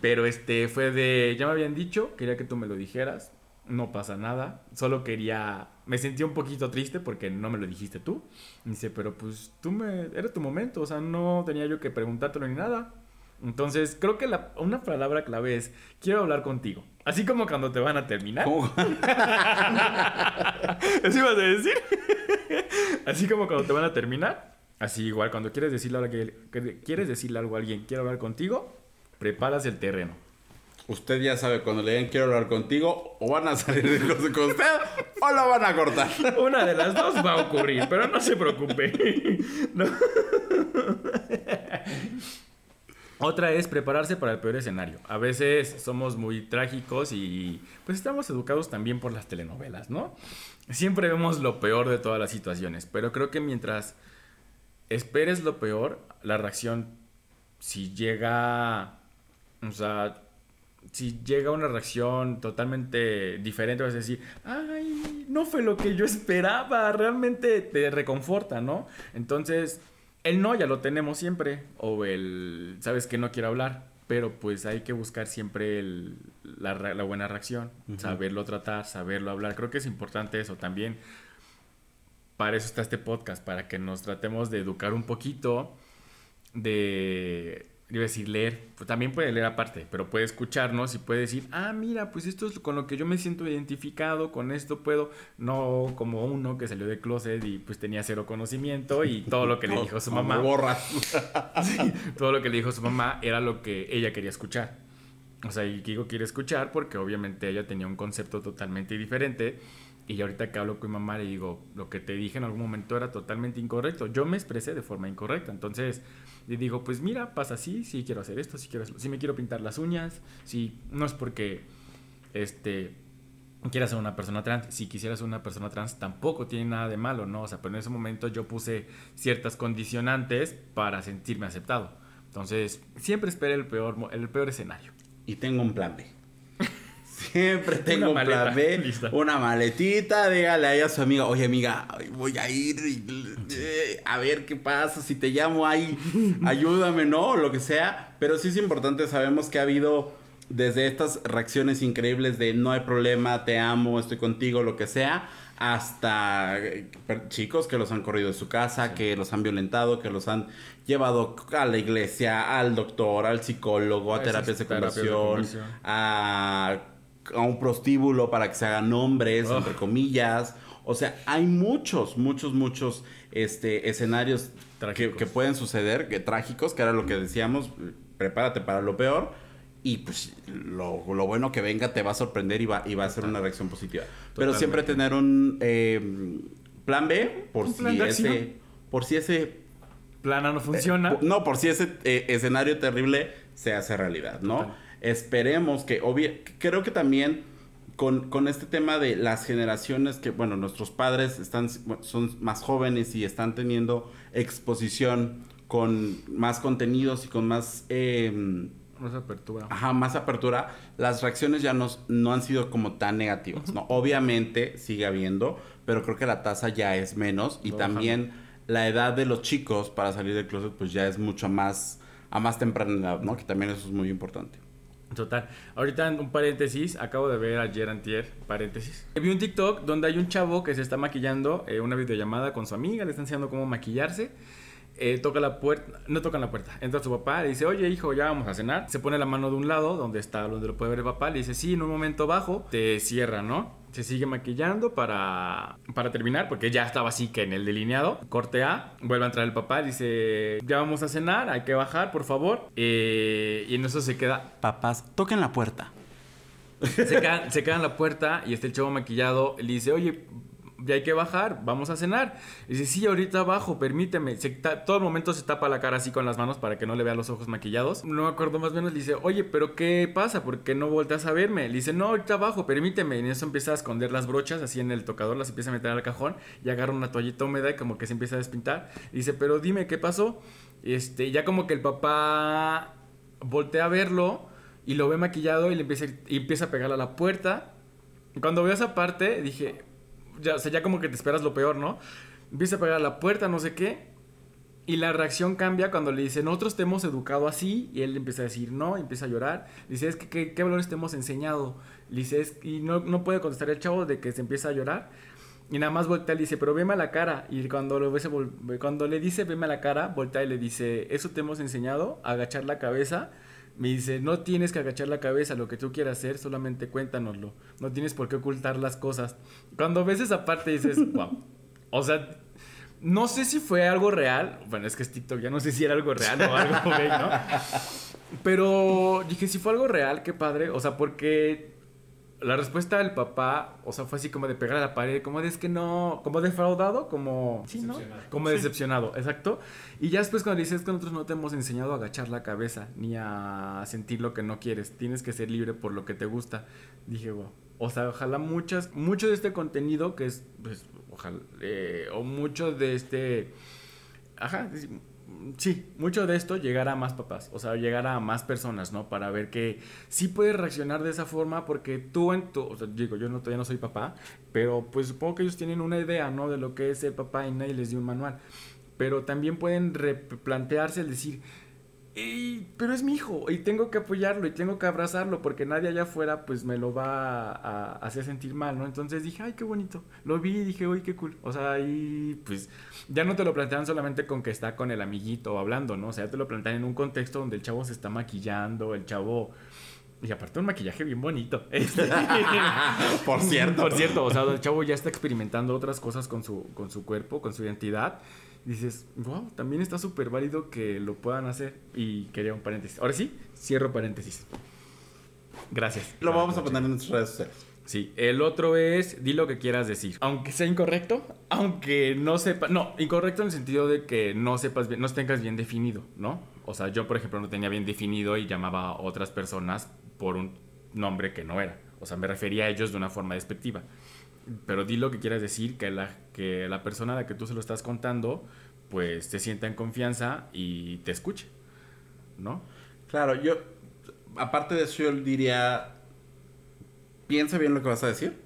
Pero este fue de, ya me habían dicho, quería que tú me lo dijeras, no pasa nada, solo quería, me sentí un poquito triste porque no me lo dijiste tú. dice, pero pues tú me, era tu momento, o sea, no tenía yo que preguntártelo ni nada. Entonces, creo que la, una palabra clave es, quiero hablar contigo. Así como cuando te van a terminar. ¿Eso ibas a decir? Así como cuando te van a terminar. Así igual, cuando quieres decirle, algo, quieres decirle algo a alguien, quiero hablar contigo, preparas el terreno. Usted ya sabe, cuando le digan quiero hablar contigo, o van a salir de cosas con usted o lo van a cortar. Una de las dos va a ocurrir, pero no se preocupe. Otra es prepararse para el peor escenario. A veces somos muy trágicos y pues estamos educados también por las telenovelas, ¿no? Siempre vemos lo peor de todas las situaciones, pero creo que mientras esperes lo peor, la reacción, si llega o sea, si llega una reacción totalmente diferente, vas a decir, ay, no fue lo que yo esperaba, realmente te reconforta, ¿no? Entonces, el no ya lo tenemos siempre, o el, sabes que no quiero hablar, pero pues hay que buscar siempre el, la, la buena reacción, saberlo tratar, saberlo hablar. Creo que es importante eso también. Para eso está este podcast, para que nos tratemos de educar un poquito, de iba a decir leer, pues también puede leer aparte, pero puede escucharnos y puede decir, ah, mira, pues esto es con lo que yo me siento identificado, con esto puedo, no como uno que salió de closet y pues tenía cero conocimiento y todo lo que le dijo su mamá. borra. todo lo que le dijo su mamá era lo que ella quería escuchar. O sea, y Kiko quiere escuchar porque obviamente ella tenía un concepto totalmente diferente. Y ahorita que hablo con mi mamá le digo, lo que te dije en algún momento era totalmente incorrecto. Yo me expresé de forma incorrecta. Entonces, y digo, pues mira, pasa así, sí quiero hacer esto, sí quiero si me quiero pintar las uñas, si no es porque este quieras ser una persona trans, si quisieras ser una persona trans tampoco tiene nada de malo, ¿no? O sea, pero en ese momento yo puse ciertas condicionantes para sentirme aceptado. Entonces, siempre esperé el peor el peor escenario. Y tengo un plan B. Siempre tengo un plan B, una maletita, dígale ahí a su amiga, oye amiga, voy a ir eh, a ver qué pasa, si te llamo ahí, ayúdame, ¿no? Lo que sea. Pero sí es importante, sabemos que ha habido desde estas reacciones increíbles de no hay problema, te amo, estoy contigo, lo que sea, hasta eh, chicos que los han corrido de su casa, que los han violentado, que los han llevado a la iglesia, al doctor, al psicólogo, a, terapias de conversión, a a un prostíbulo para que se hagan nombres, entre comillas. O sea, hay muchos, muchos, muchos este, escenarios que, pueden suceder, que trágicos, que era lo que decíamos, prepárate para lo peor. Y pues lo, bueno que venga te va a sorprender y va, y va a ser una reacción positiva. Pero siempre tener un eh, plan B por si ese. Por si ese. Plana no funciona. Eh, no, por si ese eh, escenario terrible se hace realidad, ¿no? Esperemos que, creo que también con, este tema de las generaciones que, bueno, nuestros padres están, son más jóvenes y están teniendo exposición con más contenidos y con más... Em, más apertura. Ajá, más apertura. Las reacciones ya no, no han sido como tan negativas, ¿no? Obviamente sigue habiendo, pero creo que la tasa ya es menos y también la edad de los chicos para salir del closet pues ya es mucho más a más temprana edad, ¿no? Que también eso es muy importante. Total. Ahorita un paréntesis, acabo de ver ayer antier, paréntesis. Vi un TikTok donde hay un chavo que se está maquillando, eh, una videollamada con su amiga, le está enseñando cómo maquillarse. Eh, toca la puerta, no toca la puerta, entra su papá, le dice, oye hijo, ya vamos a cenar. Se pone la mano de un lado, donde está, donde lo puede ver el papá, le dice, sí, en un momento bajo, te cierra, ¿no? Se sigue maquillando para, para terminar, porque ya estaba así que en el delineado. Corte A, vuelve a entrar el papá, dice, ya vamos a cenar, hay que bajar, por favor. Eh, y en eso se queda... Papás, toquen la puerta. Se queda, se queda en la puerta y está el chavo maquillado. Le dice, oye, ya hay que bajar, vamos a cenar. Y dice, sí, ahorita bajo, permíteme. todo el momento se tapa la cara así con las manos para que no le vea los ojos maquillados. No me acuerdo más o menos, le dice, oye, pero ¿qué pasa? ¿Por qué no volteas a verme? Le dice, no, ahorita bajo, permíteme. Y en eso empieza a esconder las brochas así en el tocador, las empieza a meter al cajón y agarra una toallita húmeda y como que se empieza a despintar. Dice, pero dime, ¿qué pasó? Este, ya como que el papá voltea a verlo y lo ve maquillado y le empieza, empieza a pegarle a la puerta. Cuando veo esa parte, dije, ya, o sea, ya como que te esperas lo peor, ¿no? Empieza a pegar a la puerta, no sé qué. Y la reacción cambia cuando le dice, nosotros te hemos educado así. Y él empieza a decir, no, empieza a llorar. Dice, es que, ¿qué, valores te hemos enseñado? Le dice, y no, no puede contestar el chavo de que se empieza a llorar. Y nada más voltea y le dice, pero veme a la cara. Y cuando, lo cuando le dice, veme a la cara, voltea y le dice, eso te hemos enseñado, agachar la cabeza me dice, no tienes que agachar la cabeza, lo que tú quieras hacer, solamente cuéntanoslo. No tienes por qué ocultar las cosas. Cuando ves esa parte dices, wow. O sea, no sé si fue algo real. Bueno, es que es TikTok, ya no sé si era algo real o algo ¿no? Pero dije, si fue algo real, qué padre. O sea, porque la respuesta del papá, o sea, fue así como de pegar a la pared, como de es que no, como defraudado, como... Sí, ¿no? Como decepcionado, exacto. Y ya después cuando dices que nosotros no te hemos enseñado a agachar la cabeza, ni a sentir lo que no quieres, tienes que ser libre por lo que te gusta. Dije, wow. O sea, ojalá muchas, mucho de este contenido que es, pues, ojalá, eh, o mucho de este... Ajá, sí, mucho de esto llegará a más papás, o sea, llegará a más personas, ¿no? Para ver que sí puedes reaccionar de esa forma porque tú en tu, o sea, digo, yo no, todavía no soy papá, pero pues supongo que ellos tienen una idea, ¿no? De lo que es ser papá y nadie les dio un manual. Pero también pueden replantearse el decir, Y, pero es mi hijo y tengo que apoyarlo y tengo que abrazarlo porque nadie allá afuera pues me lo va a, hacer sentir mal, ¿no? Entonces dije, ay, qué bonito. Lo vi y dije, uy, qué cool. O sea, ahí pues ya no te lo plantean solamente con que está con el amiguito hablando, ¿no? O sea, ya te lo plantean en un contexto donde el chavo se está maquillando, el chavo... Y aparte un maquillaje bien bonito. Este, Por cierto. Por cierto, o sea, el chavo ya está experimentando otras cosas con su, con su cuerpo, con su identidad dices, wow, también está súper válido que lo puedan hacer. Y quería un paréntesis. Ahora sí, cierro paréntesis. Gracias. Lo vamos a poner en nuestras redes sociales. Sí, el otro es, di lo que quieras decir. Aunque sea incorrecto, aunque no sepa, no, incorrecto en el sentido de que no sepas bien, no tengas bien definido, ¿no? O sea, yo por ejemplo no tenía bien definido y llamaba a otras personas por un nombre que no era. O sea, me refería a ellos de una forma despectiva pero di lo que quieras decir, que la, que la persona a la que tú se lo estás contando, pues se sienta en confianza y te escuche, ¿no? Claro, yo, aparte de eso, yo diría, piensa bien lo que vas a decir,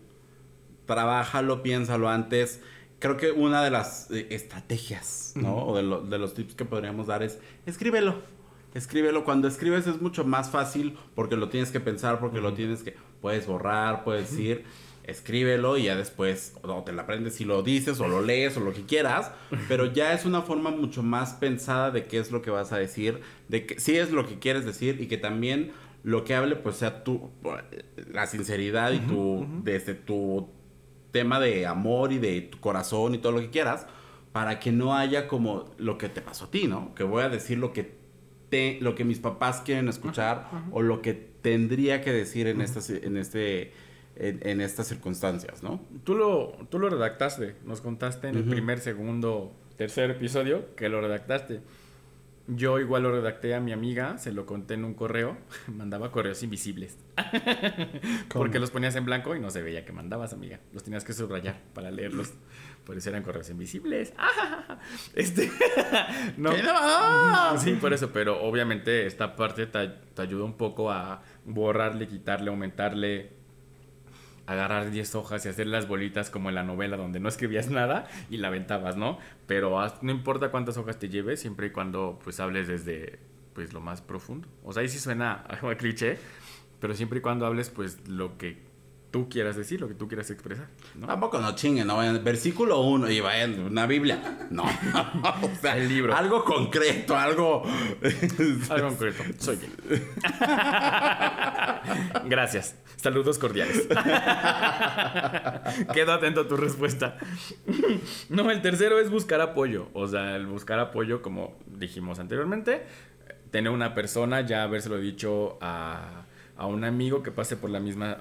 trabájalo, piénsalo antes. Creo que una de las eh, estrategias, ¿no? O de, de los tips que podríamos dar es, escríbelo. Escríbelo. Cuando escribes es mucho más fácil porque lo tienes que pensar, porque lo tienes que... Puedes borrar, puedes decir escríbelo y ya después o te la aprendes y lo dices o lo lees o lo que quieras, pero ya es una forma mucho más pensada de qué es lo que vas a decir, de que sí es lo que quieres decir y que también lo que hable pues sea tu la sinceridad y tu desde tu tema de amor y de tu corazón y todo lo que quieras para que no haya como lo que te pasó a ti, ¿no? Que voy a decir lo que te, lo que mis papás quieren escuchar o lo que tendría que decir en este en este en, estas circunstancias, ¿no? Tú lo, tú lo redactaste, nos contaste en el primer, segundo, tercer episodio que lo redactaste. Yo igual lo redacté a mi amiga, se lo conté en un correo, mandaba correos invisibles. Porque los ponías en blanco y no se veía que mandabas, amiga. Los tenías que subrayar para leerlos. Por eso eran correos invisibles. este no. Sí, por eso, pero obviamente esta parte te, te ayuda un poco a borrarle, quitarle, aumentarle agarrar 10 hojas y hacer las bolitas como en la novela donde no escribías nada y la aventabas, ¿no? Pero no importa cuántas hojas te lleves, siempre y cuando pues hables desde pues lo más profundo. O sea, ahí sí suena a cliché, pero siempre y cuando hables pues lo que tú quieras decir, lo que tú quieras expresar. ¿no? Tampoco no chinguen, no vayan. Versículo 1 y vayan una Biblia. No. o sea, el libro. Algo concreto, algo. algo concreto. Soy yo. Gracias. Saludos cordiales. Quedo atento a tu respuesta. no, el tercero es buscar apoyo. O sea, el buscar apoyo, como dijimos anteriormente, tener una persona, ya habérselo dicho a, a un amigo que pase por la misma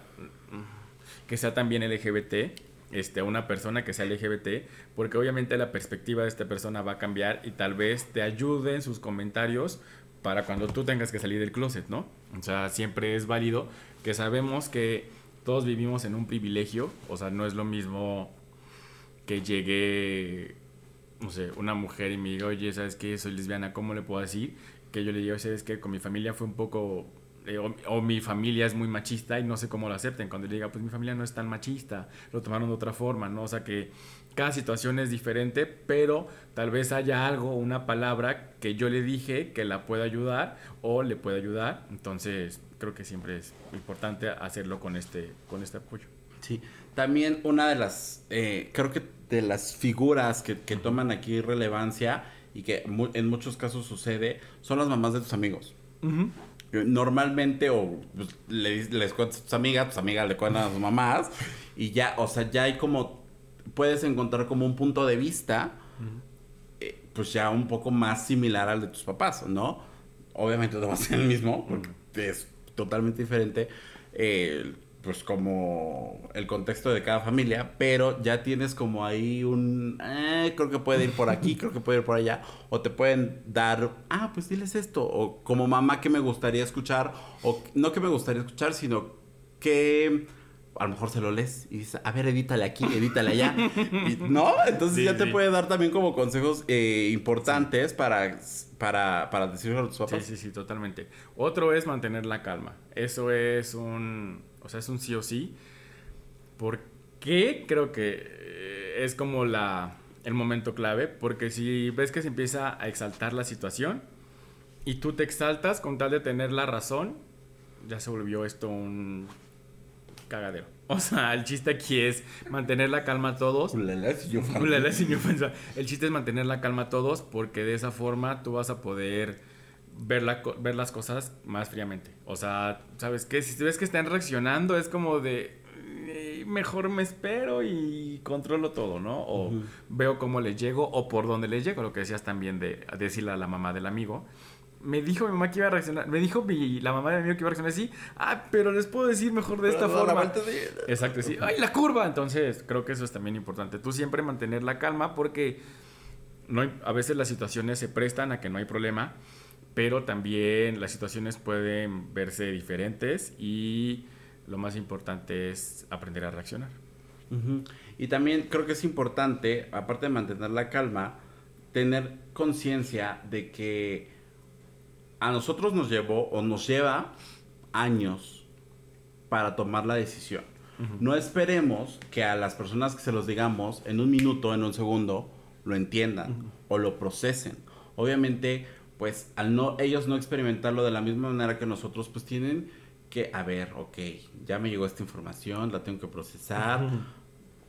que sea también LGBT, este, una persona que sea LGBT, porque obviamente la perspectiva de esta persona va a cambiar y tal vez te ayude en sus comentarios para cuando tú tengas que salir del closet, ¿no? O sea, siempre es válido que sabemos que todos vivimos en un privilegio, o sea, no es lo mismo que llegue, no sé, una mujer y me diga, oye, ¿sabes qué? Soy lesbiana, ¿cómo le puedo decir? Que yo le diga, ¿sabes qué? Con mi familia fue un poco o, mi familia es muy machista y no sé cómo lo acepten. Cuando le diga, pues mi familia no es tan machista, lo tomaron de otra forma, ¿no? O sea que cada situación es diferente, pero tal vez haya algo, una palabra que yo le dije que la pueda ayudar o le pueda ayudar. Entonces, creo que siempre es importante hacerlo con este, con este apoyo. Sí, también una de las, eh, creo que de las figuras que, que toman aquí relevancia y que en muchos casos sucede, son las mamás de tus amigos. Normalmente, o pues, les, les cuentas a tus amigas, tus amigas le cuentan a sus mamás, y ya, o sea, ya hay como, puedes encontrar como un punto de vista, eh, pues ya un poco más similar al de tus papás, ¿no? Obviamente no va a ser el mismo, porque es totalmente diferente. Eh, pues como el contexto de cada familia, pero ya tienes como ahí un, eh, creo que puede ir por aquí, creo que puede ir por allá, o te pueden dar, ah, pues diles esto, o como mamá que me gustaría escuchar, o no que me gustaría escuchar, sino que a lo mejor se lo lees y dices, a ver, edítale aquí, edítale allá, ¿no? Entonces ya te puede dar también como consejos eh, importantes para para, para decirlo a tus papás. Sí, sí, sí, totalmente. Otro es mantener la calma. Eso es un o sea, es un sí o sí. ¿Por qué? Creo que eh, es como la, el momento clave. Porque si ves que se empieza a exaltar la situación, y tú te exaltas con tal de tener la razón, ya se volvió esto un cagadero. O sea, el chiste aquí es mantener la calma a todos. Ulala, sin ofensa. El chiste es mantener la calma a todos porque de esa forma tú vas a poder ver, la ver las cosas más fríamente. O sea, ¿sabes qué? Si ves que están reaccionando es como de... eh, Mejor me espero y controlo todo, ¿no? O veo cómo les llego o por dónde les llego, lo que decías también de decirle a la mamá del amigo. Me dijo mi mamá que iba a reaccionar, me dijo mi- la mamá del amigo que iba a reaccionar así, ah, pero les puedo decir mejor de esta Pero forma. de- Exacto, sí. ¡Ay, la curva! Entonces, creo que eso es también importante. Tú siempre mantener la calma porque no hay- a veces las situaciones se prestan a que no hay problema, pero también las situaciones pueden verse diferentes y lo más importante es aprender a reaccionar. Ujú. Y también creo que es importante, aparte de mantener la calma, tener conciencia de que a nosotros nos llevó o nos lleva años para tomar la decisión. No esperemos que a las personas que se los digamos en un minuto, en un segundo, lo entiendan o lo procesen. Obviamente, pues al no ellos no experimentarlo de la misma manera que nosotros, pues tienen que, a ver, ok, ya me llegó esta información, la tengo que procesar.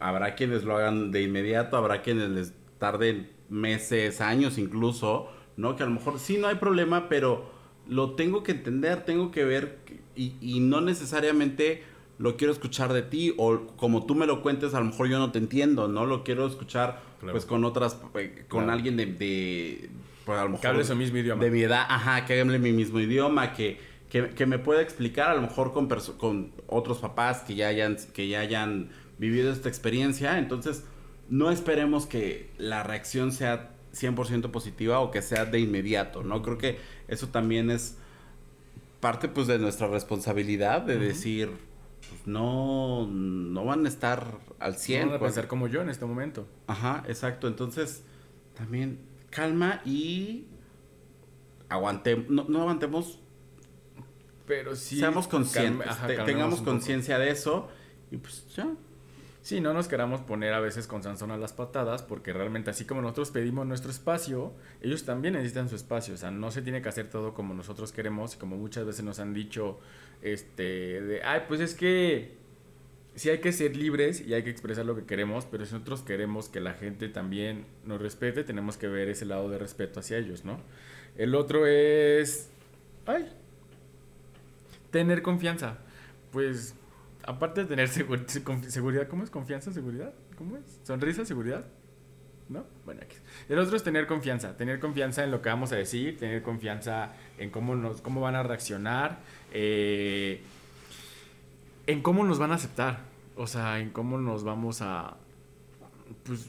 Habrá quienes lo hagan de inmediato, habrá quienes les tarden meses, años incluso, ¿no? Que a lo mejor sí no hay problema, pero lo tengo que entender, tengo que ver y, y no necesariamente lo quiero escuchar de ti o como tú me lo cuentes, a lo mejor yo no te entiendo, ¿no? Lo quiero escuchar Claro. pues con otras, eh, con Claro. alguien de, de pues, a lo mejor Que hable su mismo idioma. de mi edad, ajá, que hable mi mismo idioma, que, que, que me pueda explicar a lo mejor con, con otros papás que ya, hayan, que ya hayan vivido esta experiencia. Entonces, no esperemos que la reacción sea 100% positiva o que sea de inmediato, ¿no? Creo que eso también es parte pues de nuestra responsabilidad de decir, pues no, no van a estar al 100. No van a pues. pensar como yo en este momento. Ajá, exacto. Entonces, también calma y aguantemos, no, no aguantemos, Pero sí. seamos conscientes, ajá, te- calmemos tengamos conciencia de eso y pues ya. Sí, no nos queramos poner a veces con Sansón a las patadas, porque realmente así como nosotros pedimos nuestro espacio, ellos también necesitan su espacio. O sea, no se tiene que hacer todo como nosotros queremos, como muchas veces nos han dicho, este, de, ay, pues es que sí hay que ser libres y hay que expresar lo que queremos, pero si nosotros queremos que la gente también nos respete, tenemos que ver ese lado de respeto hacia ellos, ¿no? El otro es, ay, tener confianza. Pues aparte de tener seguridad, ¿cómo es? Confianza, seguridad, ¿cómo es? Sonrisa, seguridad, ¿no? Bueno, aquí. El otro es tener confianza, tener confianza en lo que vamos a decir, tener confianza en cómo, nos, cómo van a reaccionar, eh, en cómo nos van a aceptar, o sea, en cómo nos vamos a, pues,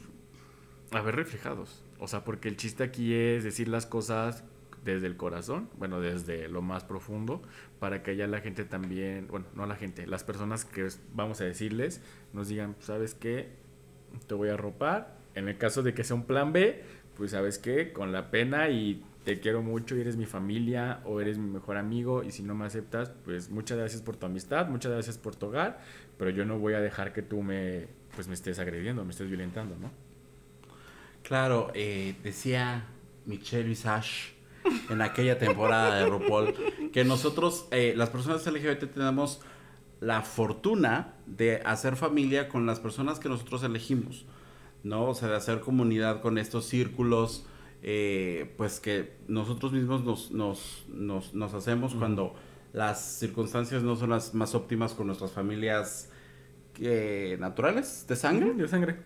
a ver reflejados. O sea, porque el chiste aquí es decir las cosas desde el corazón, bueno, desde lo más profundo, para que allá la gente también, bueno, no la gente, las personas que vamos a decirles, nos digan, ¿sabes qué? Te voy a ropar. En el caso de que sea un plan B, pues sabes qué, con la pena y te quiero mucho y eres mi familia o eres mi mejor amigo y si no me aceptas, pues muchas gracias por tu amistad, muchas gracias por tu hogar, pero yo no voy a dejar que tú me, pues me estés agrediendo, me estés violentando, ¿no? Claro, eh, decía Michelle Visage en aquella temporada de RuPaul que nosotros, eh, las personas LGBT, tenemos la fortuna de hacer familia con las personas que nosotros elegimos, ¿no? O sea, de hacer comunidad con estos círculos, eh, pues que nosotros mismos nos, nos, nos, nos hacemos cuando las circunstancias no son las más óptimas con nuestras familias eh, naturales, de sangre. De sangre.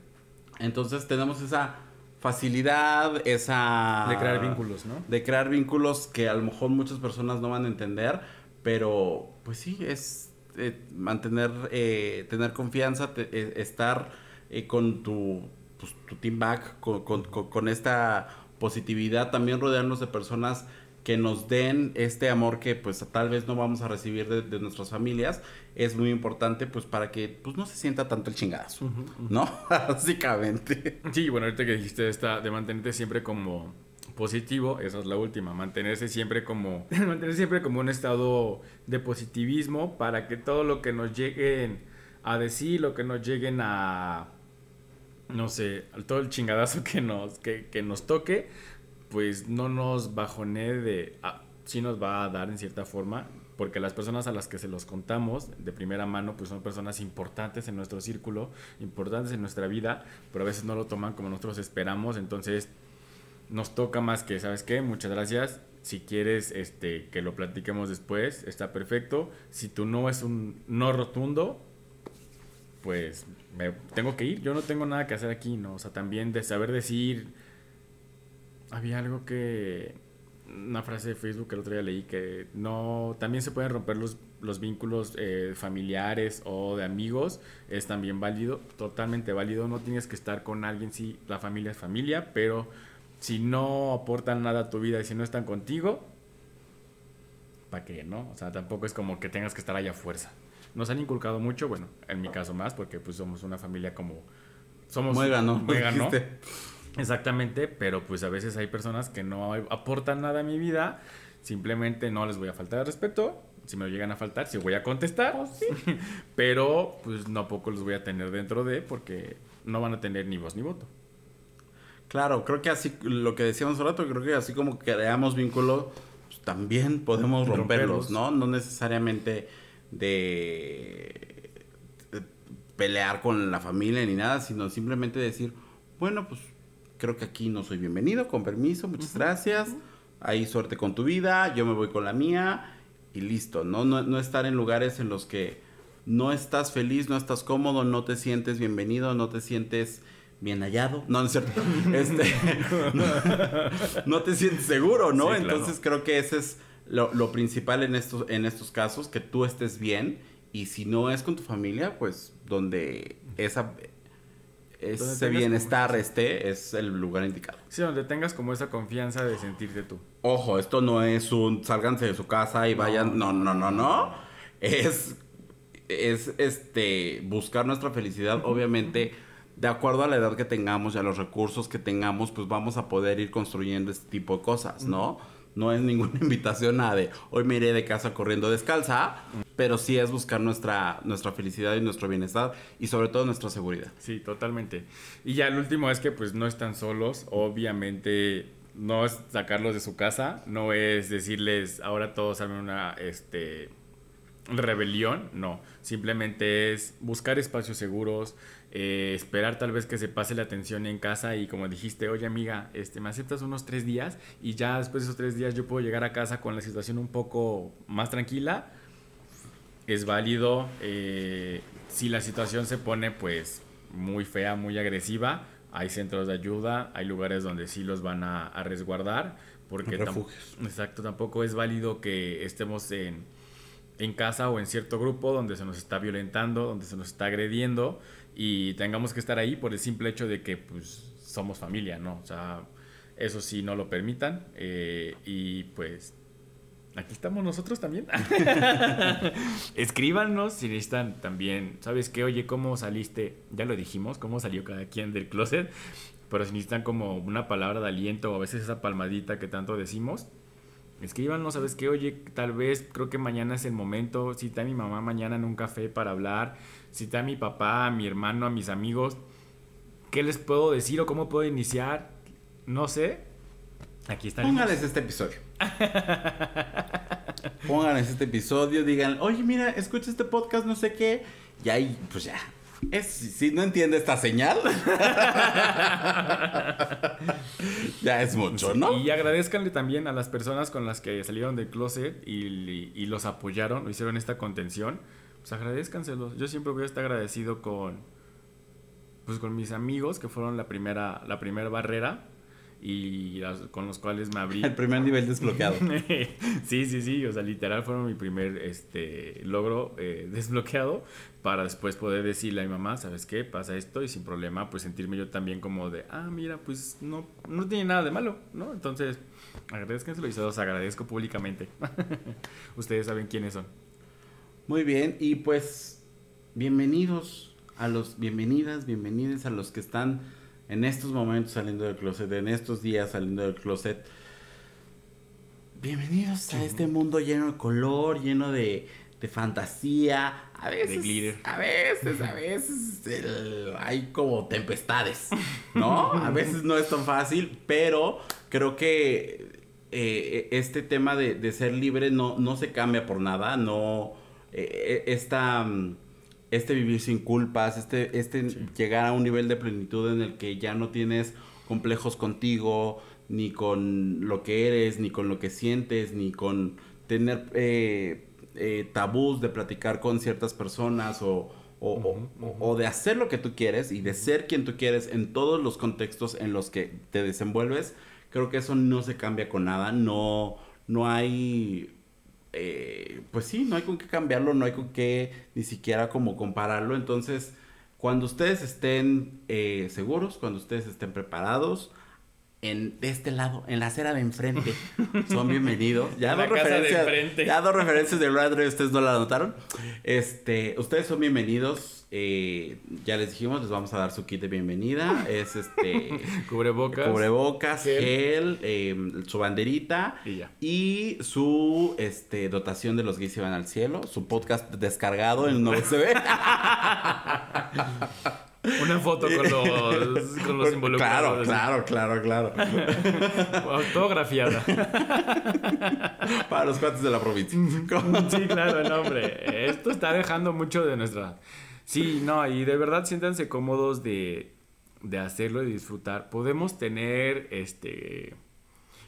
Entonces tenemos esa facilidad, esa... De crear vínculos, ¿no? De crear vínculos que a lo mejor muchas personas no van a entender, pero pues sí, es eh, mantener, eh, tener confianza, te- eh, estar con tu, pues, tu team back, con, con- con- con esta positividad, también rodearnos de personas que nos den este amor que pues tal vez no vamos a recibir de, de nuestras familias, es muy importante pues para que pues no se sienta tanto el chingadazo, ¿no? Básicamente. Sí, bueno, ahorita que dijiste esta de mantenerte siempre como positivo, esa es la última, mantenerse siempre como mantenerse siempre como un estado de positivismo para que todo lo que nos lleguen a decir, lo que nos lleguen a no sé, todo el chingadazo que nos que, que nos toque, pues no nos bajonee de ah, sí nos va a dar en cierta forma, porque las personas a las que se los contamos de primera mano, pues son personas importantes en nuestro círculo, importantes en nuestra vida, pero a veces no lo toman como nosotros esperamos, entonces nos toca más que, ¿sabes qué? Muchas gracias. Si quieres este, que lo platiquemos después, está perfecto. Si tu no es un no rotundo, pues me tengo que ir. Yo no tengo nada que hacer aquí, ¿no? O sea, también de saber decir... Había algo que... Una frase de Facebook que el otro día leí que no... También se pueden romper los, los vínculos eh, familiares o de amigos. Es también válido, totalmente válido. No tienes que estar con alguien, sí, la familia es familia, pero si no aportan nada a tu vida y si no están contigo, ¿para qué, no? O sea, tampoco es como que tengas que estar ahí a fuerza. Nos han inculcado mucho, bueno, en mi caso más, porque pues somos una familia como... Somos... Muégano. Muégano. Exactamente, pero pues a veces hay personas que no aportan nada a mi vida, simplemente no les voy a faltar el respeto, si me lo llegan a faltar, si voy a contestar, pero pues no poco los voy a tener dentro de, porque no van a tener ni voz ni voto. Claro, creo que así, lo que decíamos hace rato, creo que así como creamos vínculos, pues, también podemos romperlos, ¿no? No necesariamente de, pelear con la familia ni nada, sino simplemente decir, bueno, pues creo que aquí no soy bienvenido, con permiso, muchas gracias, ahí suerte con tu vida, yo me voy con la mía y listo, ¿no? No, no estar en lugares en los que no estás feliz, no estás cómodo, no te sientes bienvenido, no te sientes bien hallado. No, no es cierto. Este, no, te sientes seguro, ¿no? Entonces creo que ese es lo, principal en estos, en estos casos, que tú estés bien. Y si no es con tu familia, pues donde esa ese bienestar esté, es el lugar indicado. Sí, donde tengas como esa confianza de sentirte tú. Ojo, esto no es un sálganse de su casa y vayan. No, no, no, no. Es, es este buscar nuestra felicidad, obviamente de acuerdo a la edad que tengamos y a los recursos que tengamos, pues vamos a poder ir construyendo este tipo de cosas, ¿no? No es ninguna invitación a de hoy me iré de casa corriendo descalza, pero sí es buscar nuestra, nuestra felicidad y nuestro bienestar y sobre todo nuestra seguridad. Sí, totalmente. Y ya el último es que pues no están solos, obviamente no es sacarlos de su casa, no es decirles ahora todos saben una este rebelión, no, simplemente es buscar espacios seguros, eh, esperar tal vez que se pase la atención en casa y como dijiste, oye amiga, este, me aceptas unos tres días y ya después de esos tres días yo puedo llegar a casa con la situación un poco más tranquila. Es válido eh, si la situación se pone pues muy fea, muy agresiva. Hay centros de ayuda, hay lugares donde sí los van a, resguardar. Porque exacto, tampoco es válido que estemos en, en casa o en cierto grupo donde se nos está violentando, donde se nos está agrediendo y tengamos que estar ahí por el simple hecho de que pues somos familia, ¿no? O sea, eso sí no lo permitan eh, y pues aquí estamos nosotros también. Escríbanos si necesitan también, ¿sabes qué? Oye, ¿cómo saliste? Ya lo dijimos, ¿cómo salió cada quien del closet? Pero si necesitan como una palabra de aliento o a veces esa palmadita que tanto decimos, escríbanos, ¿sabes qué? Oye, tal vez creo que mañana es el momento, si está mi mamá mañana en un café para hablar cité a mi papá, a mi hermano, a mis amigos. ¿Qué les puedo decir o cómo puedo iniciar? No sé. Aquí está. Pónganles este episodio. Pónganles este episodio, digan, oye, mira, escucha este podcast, no sé qué. Y ahí, pues ya. Es, si no entiende esta señal, ya es mucho, ¿no? Y agradezcanle también a las personas con las que salieron del closet y, y los apoyaron, hicieron esta contención pues agradezcanselos. Yo siempre voy a estar agradecido con, pues con mis amigos que fueron la primera, la primera barrera y con los cuales me abrí. El primer nivel desbloqueado. sí, sí, sí, o sea, literal fueron mi primer este, logro eh, desbloqueado para después poder decirle a mi mamá, ¿sabes qué? Pasa esto y sin problema, pues sentirme yo también como de, ah, mira, pues no, no tiene nada de malo, ¿no? Entonces, agradezcanselo y se los agradezco públicamente. Ustedes saben quiénes son. Muy bien, y pues bienvenidos a los, bienvenidas, bienvenidos a los que están en estos momentos saliendo del closet, en estos días saliendo del closet. Bienvenidos a este mundo lleno de color, lleno de, de fantasía. A veces, a veces, a veces hay como tempestades, ¿no? A veces no es tan fácil, pero creo que eh, este tema de, de ser libre no, no se cambia por nada, no... eh, esta, mm, este vivir sin culpas, este, este llegar a un nivel de plenitud en el que ya no tienes complejos contigo, ni con lo que eres, ni con lo que sientes, ni con tener eh, eh, tabús de platicar con ciertas personas o, o, o- de hacer lo que tú quieres y de ser quien tú quieres en todos los contextos en los que te desenvuelves, creo que eso no se cambia con nada, no, no hay eh, pues sí, no hay con qué cambiarlo, no hay con qué ni siquiera como compararlo. Entonces, cuando ustedes estén eh, seguros, cuando ustedes estén preparados, en, de este lado, en la acera de enfrente, son bienvenidos. Ya dos de referencias, enfrente. ya dos referencias de ustedes no la notaron. Este, ustedes son bienvenidos. eh, ya les dijimos, les vamos a dar su kit de bienvenida. Es este Cubrebocas. cubrebocas, gel. gel, eh, su banderita Y ya. y su este, dotación de los gays se van al cielo, su podcast descargado en un USB. Una foto con los, con los involucrados. Claro, claro, claro, claro. Autografiada. Para los cuates de la provincia. Sí, claro, no, hombre. Esto está dejando mucho de nuestra. Sí, no, y de verdad siéntanse cómodos de, de hacerlo y disfrutar. Podemos tener este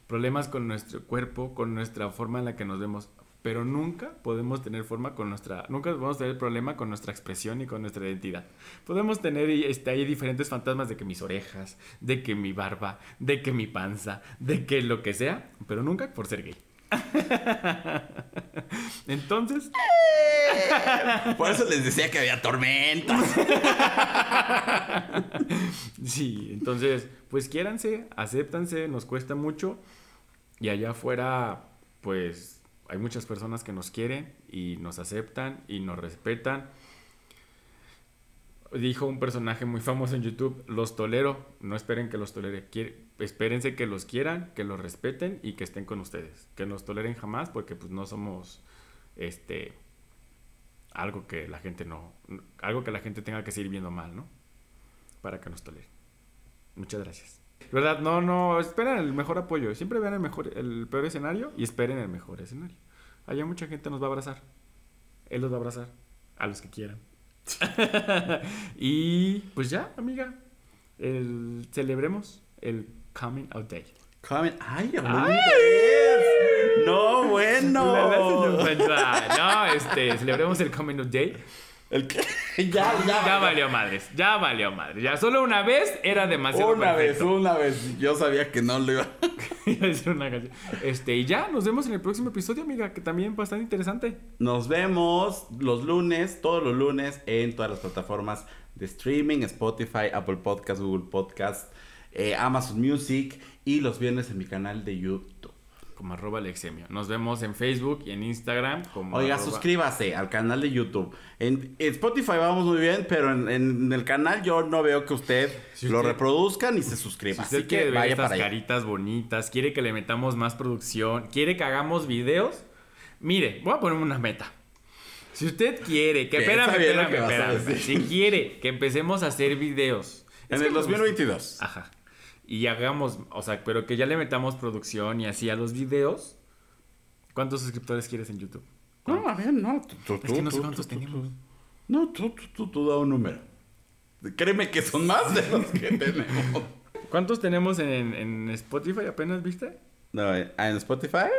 problemas con nuestro cuerpo, con nuestra forma en la que nos vemos, pero nunca podemos tener forma con nuestra, nunca podemos tener problema con nuestra expresión y con nuestra identidad. Podemos tener este, ahí diferentes fantasmas de que mis orejas, de que mi barba, de que mi panza, de que lo que sea, pero nunca por ser gay. Entonces, Por eso les decía que había tormentas. sí, entonces, pues quiéranse, acéptanse, nos cuesta mucho. Y allá afuera, pues hay muchas personas que nos quieren y nos aceptan y nos respetan. Dijo un personaje muy famoso en YouTube, los tolero, no esperen que los tolere, quiere- espérense que los quieran, que los respeten y que estén con ustedes. Que nos toleren jamás porque pues no somos este algo que la gente no algo que la gente tenga que seguir viendo mal, ¿no? Para que nos toleren. Muchas gracias. ¿Verdad? No, no, esperen el mejor apoyo. Siempre vean el mejor el peor escenario y esperen el mejor escenario. Allá mucha gente nos va a abrazar. Él los va a abrazar a los que quieran. y pues ya, amiga. El, celebremos el Coming Out Day. Comen- Ay, ¡Ay! No, bueno. La No, este, celebremos el Coming Out Day. El que- ya, ya. Ya valió madres, ya valió madres. Ya solo una vez era demasiado Una vez, una vez. Yo sabía que no lo iba. A una canción. Este, y ya, nos vemos en el próximo episodio, amiga, que también bastante interesante. Nos vemos los lunes, todos los lunes, en todas las plataformas de streaming: Spotify, Apple Podcast, Google Podcast, eh, Amazon Music y los viernes en mi canal de YouTube. Como arroba Alexemio. Nos vemos en Facebook y en Instagram como Oiga, arroba- suscríbase al canal de YouTube. En, en Spotify vamos muy bien, pero en, en el canal yo no veo que usted, Si lo usted- reproduzca ni se suscriba. Si usted Así quiere que ver vaya estas para allá. caritas bonitas, quiere que le metamos más producción, quiere que hagamos videos, mire, voy a ponerme una meta. Si usted quiere, que espérame, espérame, espérame. Si quiere que empecemos a hacer videos. En el me gusta. 2022. Ajá. Y hagamos, o sea, pero que ya le metamos producción y así a los videos. ¿Cuántos suscriptores quieres en YouTube? No, a ver, no. Tú, Es que no sé cuántos tenemos. No, tú, tú, tú, tú da un número. Créeme que son más de los que tenemos. ¿Cuántos tenemos en, en Spotify apenas, viste? No, eh, en Spotify,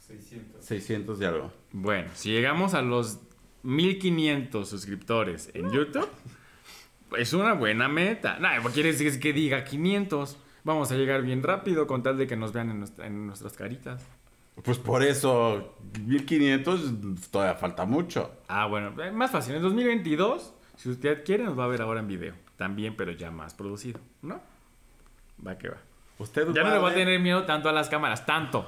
600. 600 y algo. Bueno, si llegamos a los 1500 suscriptores en YouTube, es una buena meta. No, porque quiere decir que diga 500. Vamos a llegar bien rápido con tal de que nos vean en, nuestra- en nuestras caritas. Pues por eso, 1500 todavía falta mucho. Ah, bueno, eh, más fácil. En 2022, si usted quiere, nos va a ver ahora en video. También, pero ya más producido, ¿no? Va que va. Usted Ya no le voy a tener miedo tanto a las cámaras. Tanto.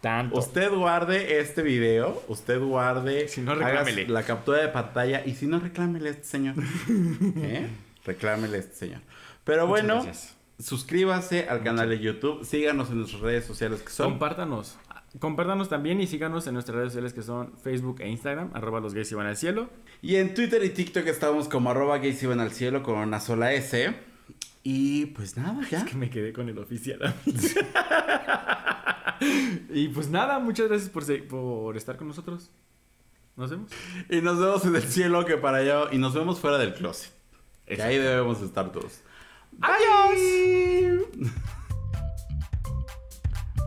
Tanto. Usted guarde este video, usted guarde Si no, haga reclámele. la captura de pantalla y si no, reclámele a este señor. ¿Eh? Reclámele a este señor. Pero Muchas bueno, gracias. suscríbase al canal de YouTube, síganos en nuestras redes sociales que son Compártanos. Compártanos también y síganos en nuestras redes sociales que son Facebook e Instagram, arroba los gays y van al cielo. y en Twitter y TikTok estamos como arroba gays iban al cielo con una sola S. Y pues nada, ya. Que me quedé con el oficial. y pues nada, muchas gracias por, por estar con nosotros. Nos vemos. Y nos vemos en el cielo que para allá. Y nos vemos fuera del closet. Que ahí debemos estar todos. ¡Adiós!